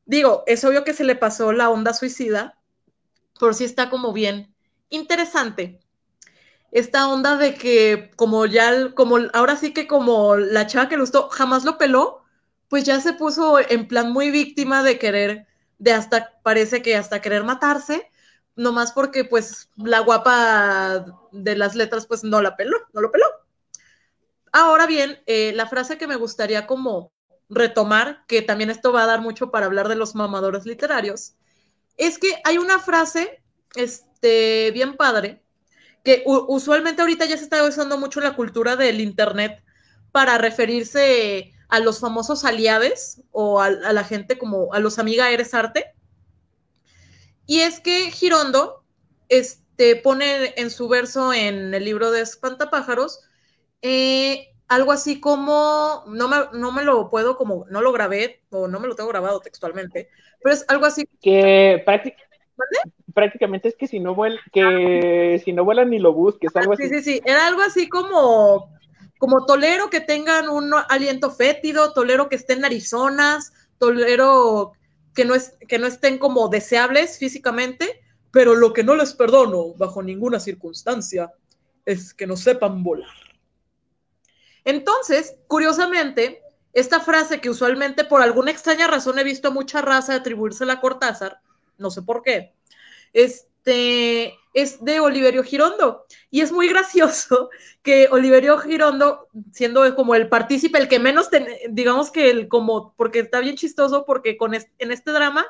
digo, es obvio que se le pasó la onda suicida, por si está como bien interesante. Esta onda de que como ya, como ahora sí que como la chava que le gustó jamás lo peló, pues ya se puso en plan muy víctima de querer, de hasta, parece que hasta querer matarse, nomás porque pues la guapa de las letras pues no la peló, no lo peló. Ahora bien, eh, la frase que me gustaría como retomar, que también esto va a dar mucho para hablar de los mamadores literarios, es que hay una frase, este, bien padre, que usualmente ahorita ya se está usando mucho la cultura del internet para referirse a los famosos aliados o a, la gente como a los amiga eres arte. Y es que Girondo este, pone en su verso en el libro de Espantapájaros eh, algo así como, no me, no me lo puedo como, no lo grabé o no me lo tengo grabado textualmente, pero es algo así. Que prácticamente es que si no vuelan, que si no vuelan ni lo busques, algo así. Sí, sí, sí, era algo así como, como tolero que tengan un aliento fétido, tolero que estén narizonas, tolero que no, es, que no estén como deseables físicamente, pero lo que no les perdono bajo ninguna circunstancia es que no sepan volar. Entonces, curiosamente, esta frase que usualmente por alguna extraña razón he visto a mucha raza atribuírsela a Cortázar, no sé por qué, este, es de Oliverio Girondo. Y es muy gracioso (laughs) que Oliverio Girondo, siendo como el partícipe, el que menos, digamos que el como, porque está bien chistoso, porque con en este drama,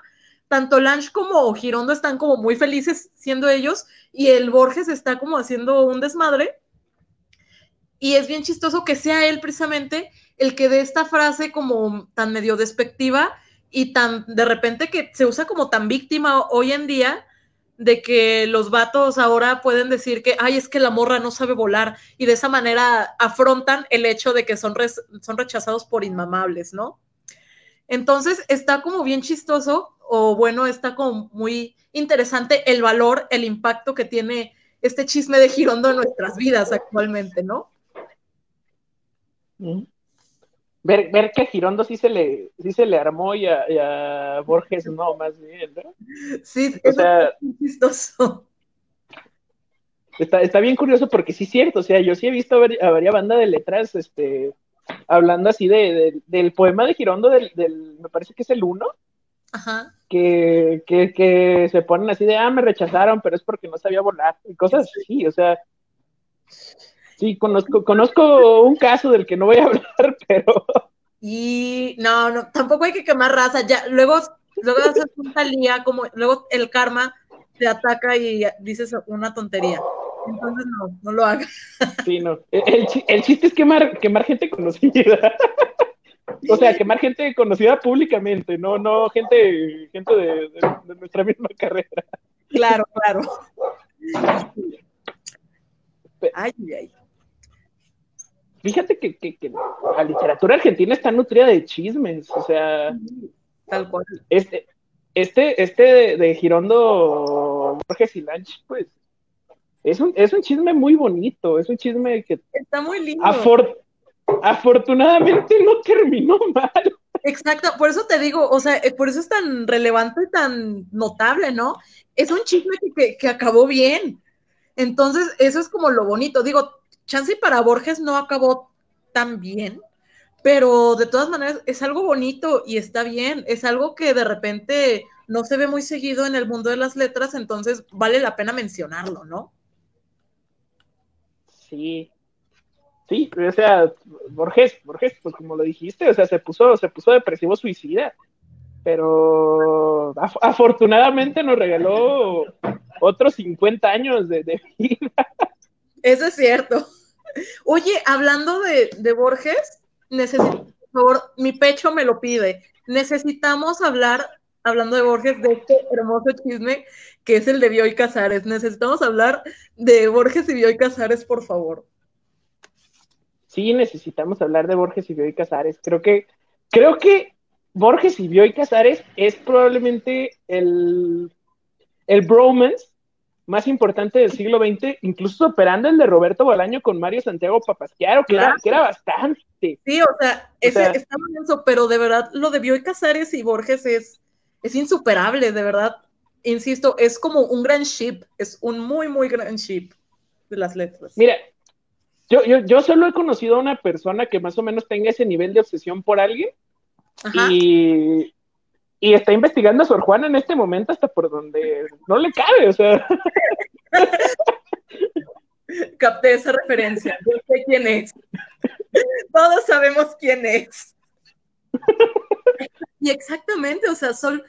tanto Lange como Girondo están como muy felices siendo ellos, y el Borges está como haciendo un desmadre y es bien chistoso que sea él precisamente el que dé esta frase como tan medio despectiva y tan de repente que se usa como tan víctima hoy en día de que los vatos ahora pueden decir que, ay, es que la morra no sabe volar y de esa manera afrontan el hecho de que son, son rechazados por inmamables, ¿no? Entonces está como bien chistoso o bueno, está como muy interesante el valor, el impacto que tiene este chisme de Girondo en nuestras vidas actualmente, ¿no? Ver, ver que a Girondo sí se le, sí se le armó y a, Borges no, más bien, ¿no? Sí, o sea, chistoso. Está, está bien curioso porque sí es cierto, o sea, yo sí he visto a, varias bandas de letras, este, hablando así de, del poema de Girondo, del, del, me parece que es el uno, Ajá. Que, que, que, se ponen así de, ah, me rechazaron, pero es porque no sabía volar, y cosas así, o sea, Sí, conozco, conozco un caso del que no voy a hablar, (laughs) pero. Y no, no, tampoco hay que quemar raza. Ya, luego, luego haces un talía, como luego el karma te ataca y dices una tontería. Entonces no, no lo hagas. Sí, no. El, el chiste es quemar, quemar gente conocida. (laughs) O sea, quemar gente conocida públicamente, no, no gente, gente de, de nuestra misma carrera. Claro, claro. Ay, ay fíjate que, la literatura argentina está nutrida de chismes, o sea, tal cual. Este, este, este de, Girondo Borges y Lanch, pues, es un, es un chisme muy bonito, es un chisme que... Está muy lindo. afortunadamente no terminó mal. Exacto, por eso te digo, o sea, eh, por eso es tan relevante y tan notable, ¿no? Es un chisme que, que acabó bien. Entonces, eso es como lo bonito. Digo, chance para Borges no acabó tan bien, pero de todas maneras es algo bonito y está bien, es algo que de repente no se ve muy seguido en el mundo de las letras, entonces vale la pena mencionarlo, ¿no? Sí. Sí, o sea, Borges, Borges, pues como lo dijiste, o sea, se puso, se puso depresivo suicida, pero afortunadamente nos regaló otros 50 años de, de vida. Eso es cierto. Oye, hablando de, Borges, necesito, por favor, mi pecho me lo pide. Necesitamos hablar, hablando de Borges, de este hermoso chisme que es el de Bioy Casares. Necesitamos hablar de Borges y Bioy Casares, por favor. Sí, necesitamos hablar de Borges y Bioy Casares. Creo que, creo que Borges y Bioy Casares es probablemente el, el bromance más importante del siglo XX, incluso superando el de Roberto Bolaño con Mario Santiago Papasquiaro, que, era, que era bastante. Sí, o sea, ese, está pero de verdad lo de Bioy Casares y Borges es, es insuperable, de verdad. Insisto, es como un gran ship, es un muy, muy gran ship de las letras. Mira, yo, yo, yo solo he conocido a una persona que más o menos tenga ese nivel de obsesión por alguien Ajá. y, y está investigando a Sor Juana en este momento hasta por donde no le cabe, o sea, (laughs) Capté esa referencia. Yo sé quién es. Todos sabemos quién es. (laughs) Y exactamente, o sea, sol,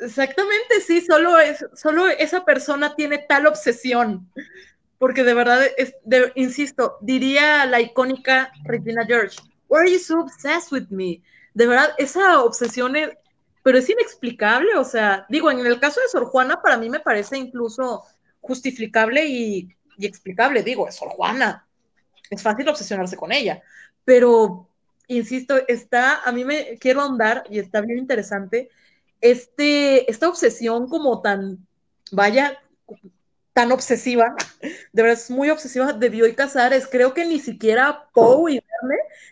exactamente, sí, solo, es, solo esa persona tiene tal obsesión. Porque de verdad, es, de- insisto, diría la icónica Regina George, Why are you so obsessed with me? De verdad, esa obsesión es, pero es inexplicable, o sea, digo, en el caso de Sor Juana, para mí me parece incluso justificable y, y explicable, digo, es Sor Juana, es fácil obsesionarse con ella, pero, insisto, está, a mí me quiero ahondar y está bien interesante, este, esta obsesión como tan, vaya, tan obsesiva, (laughs) de verdad es muy obsesiva de Bioy Casares, creo que ni siquiera Poe y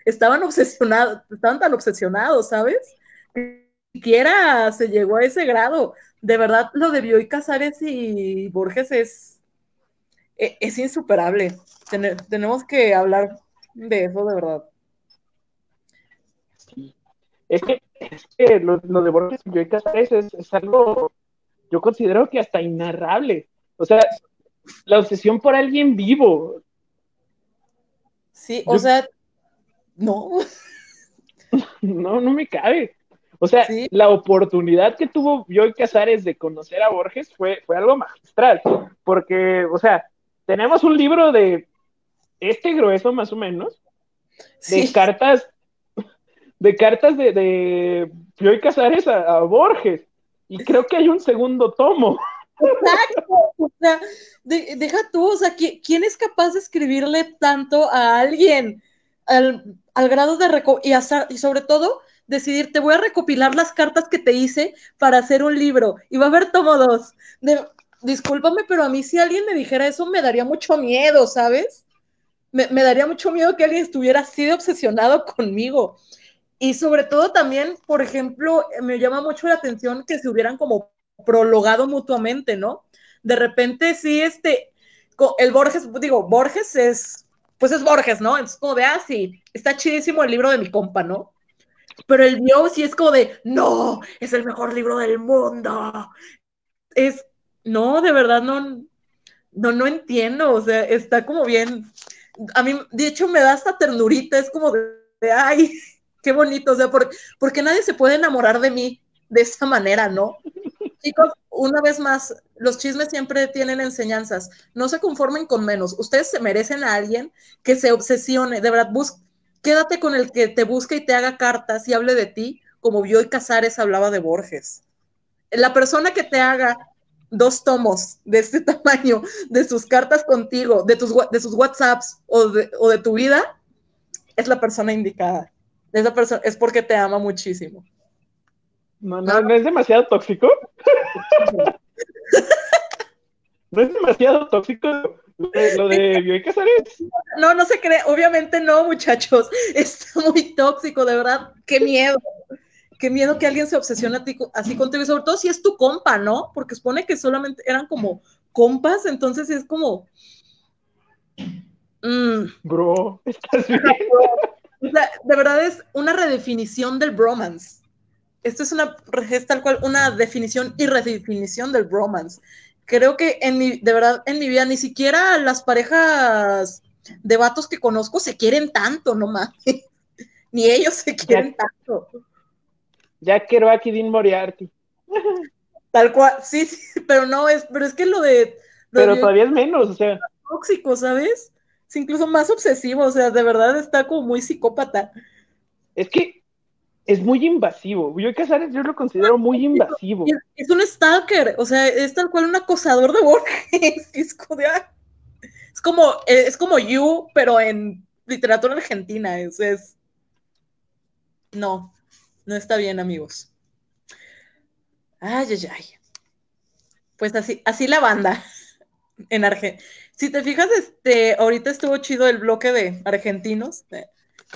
Estaban obsesionados, estaban tan obsesionados, ¿sabes? Ni siquiera se llegó a ese grado. De verdad, lo de Bioy Casares y Borges es, e- es insuperable. Tene- tenemos que hablar de eso, de verdad. es que, es que lo, lo de Borges y Joy Casares es, es algo, yo considero que hasta inarrable. O sea, la obsesión por alguien vivo. Sí, o sea, no. (laughs) No, no me cabe. O sea, Sí. la oportunidad que tuvo Joy Casares de conocer a Borges fue, fue algo magistral. Porque, o sea, tenemos un libro de este grueso más o menos, de Sí, cartas, de cartas de, de Joy Casares a, a Borges. Y creo que hay un segundo tomo. exacto. O sea, de- deja tú, o sea, ¿qui- ¿quién es capaz de escribirle tanto a alguien al, al grado de y, y sobre todo decidir, te voy a recopilar las cartas que te hice para hacer un libro y va a haber tomo dos. De- discúlpame, pero a mí si alguien me dijera eso me daría mucho miedo, ¿sabes? Me, me daría mucho miedo que alguien estuviera así de obsesionado (laughs) conmigo. Y sobre todo también, por ejemplo, me llama mucho la atención que se hubieran como prologado mutuamente, ¿no? De repente sí, este, el Borges, digo, Borges es, pues es Borges, ¿no? Es como de, ah, está chidísimo el libro de mi compa, ¿no? Pero el Dio sí es como de, no, es el mejor libro del mundo. Es, no, de verdad, no, no, no entiendo, o sea, está como bien, a mí, de hecho, me da hasta ternurita, es como de, ay, qué bonito, o sea, ¿por, porque nadie se puede enamorar de mí de esa manera, ¿no? Chicos, una vez más, los chismes siempre tienen enseñanzas. No se conformen con menos. Ustedes se merecen a alguien que se obsesione. De verdad, bus quédate con el que te busque y te haga cartas y hable de ti, como Bioy Casares hablaba de Borges. La persona que te haga dos tomos de este (laughs) tamaño, de sus cartas contigo, de, tus, de sus WhatsApps o de, o de tu vida, es la persona indicada. Esa persona es porque te ama muchísimo. No, no, no es demasiado tóxico. (laughs) no es demasiado tóxico lo de, lo de Bioy Casares. No, no se cree, obviamente no, muchachos. (laughs) Está muy tóxico, de verdad. Qué miedo. Qué miedo que alguien se obsesione a ti, así contigo, y sobre todo si es tu compa, ¿no? Porque supone que solamente eran como compas, entonces es como. Mm. Bro, ¿estás bien? O sea, de verdad es una redefinición del bromance. Esto es una, es tal cual una definición y redefinición del bromance. Creo que en mi, de verdad, en mi vida, ni siquiera las parejas de vatos que conozco se quieren tanto, no mames. (laughs) Ni ellos se quieren Ya. tanto. Jack Kerouac y Dean Moriarty. (laughs) Tal cual, sí, sí, pero no es, pero es que lo de, lo Pero de todavía es menos, o sea, tóxico, ¿sabes? Es incluso más obsesivo, o sea, de verdad está como muy psicópata. es que es muy invasivo. Bioy Casares yo lo considero muy invasivo. Es, es un stalker, o sea, es tal cual un acosador de Borges. Es como, de, es como, eh, es como You, pero en literatura argentina. Es, es, no, no está bien, amigos. Ay, ay, ay. Pues así, así la banda (laughs) en Argentina. Si te fijas, este, ahorita estuvo chido el bloque de argentinos, eh,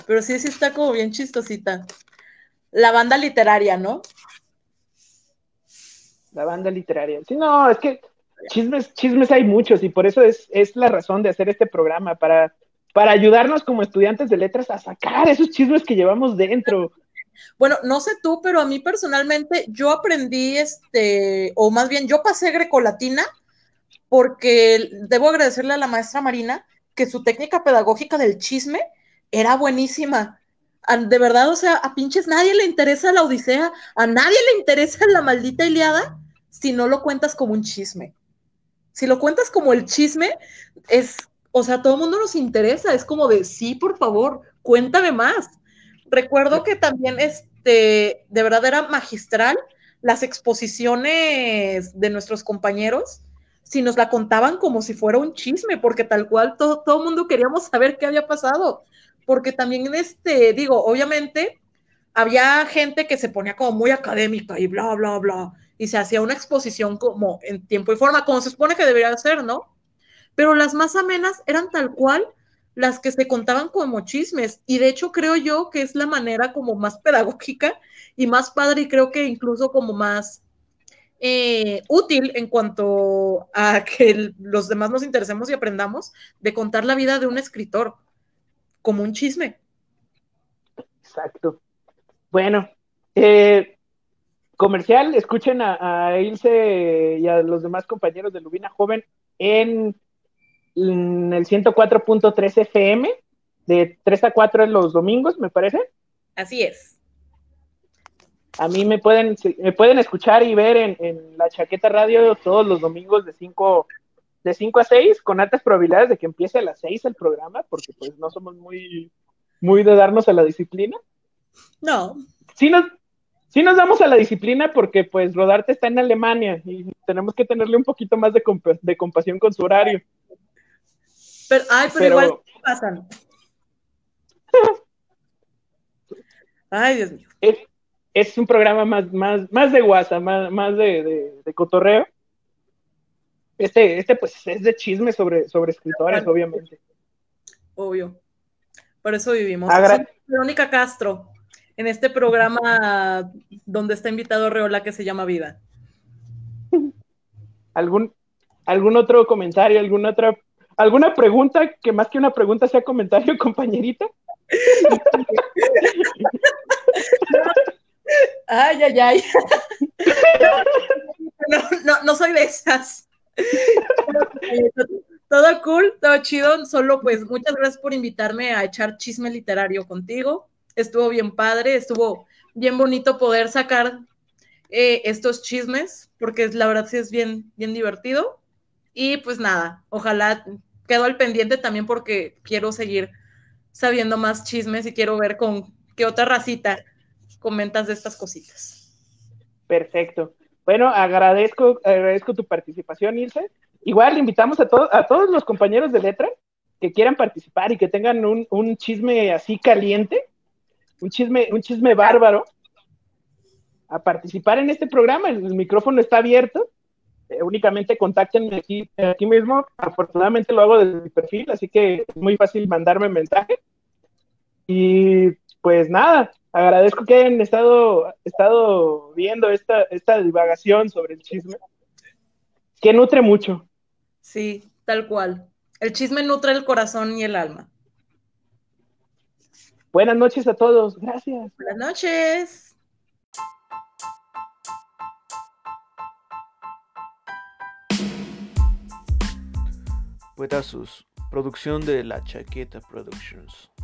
pero sí, sí está como bien chistosita. La banda literaria, ¿no? La banda literaria. Sí, no, es que chismes, chismes hay muchos y por eso es, es la razón de hacer este programa, para, para ayudarnos como estudiantes de letras a sacar esos chismes que llevamos dentro. Bueno, no sé tú, pero a mí personalmente yo aprendí este, o más bien yo pasé grecolatina porque debo agradecerle a la maestra Marina que su técnica pedagógica del chisme era buenísima. De verdad, o sea, a pinches nadie le interesa la Odisea, a nadie le interesa la maldita Iliada si no lo cuentas como un chisme. Si lo cuentas como el chisme, es, o sea, todo el mundo nos interesa, es como de, sí, por favor, cuéntame más. Recuerdo que también, este, de verdad era magistral las exposiciones de nuestros compañeros, si nos la contaban como si fuera un chisme, porque tal cual todo, todo el mundo queríamos saber qué había pasado, porque también, este, digo, obviamente había gente que se ponía como muy académica y bla, bla, bla, y se hacía una exposición como en tiempo y forma, como se supone que debería ser, ¿no? Pero las más amenas eran tal cual las que se contaban como chismes. Y de hecho creo yo que es la manera como más (laughs) pedagógica y más padre y creo que incluso como más eh, útil en cuanto a que los demás nos interesemos y aprendamos de contar la vida de un escritor como un chisme. Exacto. Bueno, eh, comercial, escuchen a, a, Ilse y a los demás compañeros de Lubina Joven en en el 104.3 FM, de 3 a 4 en los domingos, me parece. Así es. A mí me pueden, me pueden escuchar y ver en, la Chaqueta Radio todos los domingos de 5 de 5 a 6, con altas probabilidades de que empiece a las 6 el programa, porque pues no somos muy, muy de darnos a la disciplina. No. Sí nos, sí nos damos a la disciplina porque pues Rodarte está en Alemania y tenemos que tenerle un poquito más de, de compasión con su horario. Pero, ay, pero, igual pasan. (laughs) Ay, Dios mío. Es, un programa más, más, más de WhatsApp, más, más de, de, cotorreo. Este, este, pues, es de chisme sobre, sobre escritores, obviamente. Obvio. Por eso vivimos. Verónica Castro, en este programa (laughs) donde está invitado Reola que se llama Vida. ¿Algún, algún otro comentario, alguna otra ¿Alguna pregunta que más que una pregunta sea comentario, (laughs) compañerita? (laughs) ay, ay, ay. No, no, no soy de esas. (laughs) Todo cool, todo chido. Solo pues muchas gracias por invitarme a echar chisme literario contigo. Estuvo bien padre, estuvo bien bonito poder sacar eh, estos chismes, porque la verdad sí es bien, bien divertido. Y pues nada, ojalá quedo al pendiente también porque quiero seguir sabiendo más chismes y quiero ver con qué otra racita comentas de estas cositas. Perfecto. Bueno, agradezco, agradezco tu participación, Ilse. Igual invitamos a, a todos los compañeros de letra que quieran participar y que tengan un, un chisme así caliente, un chisme, un chisme bárbaro, a participar en este programa. El micrófono está abierto eh, únicamente contáctenme aquí, aquí mismo. Afortunadamente lo hago desde mi perfil, así que es muy fácil mandarme mensaje. Y pues nada, agradezco que hayan estado, estado viendo esta, esta divagación sobre el chisme, que nutre mucho. Sí, tal cual. El chisme nutre el corazón y el alma. Buenas noches a todos. Gracias. Buenas noches. Poetazos, producción de La Chaqueta Productions.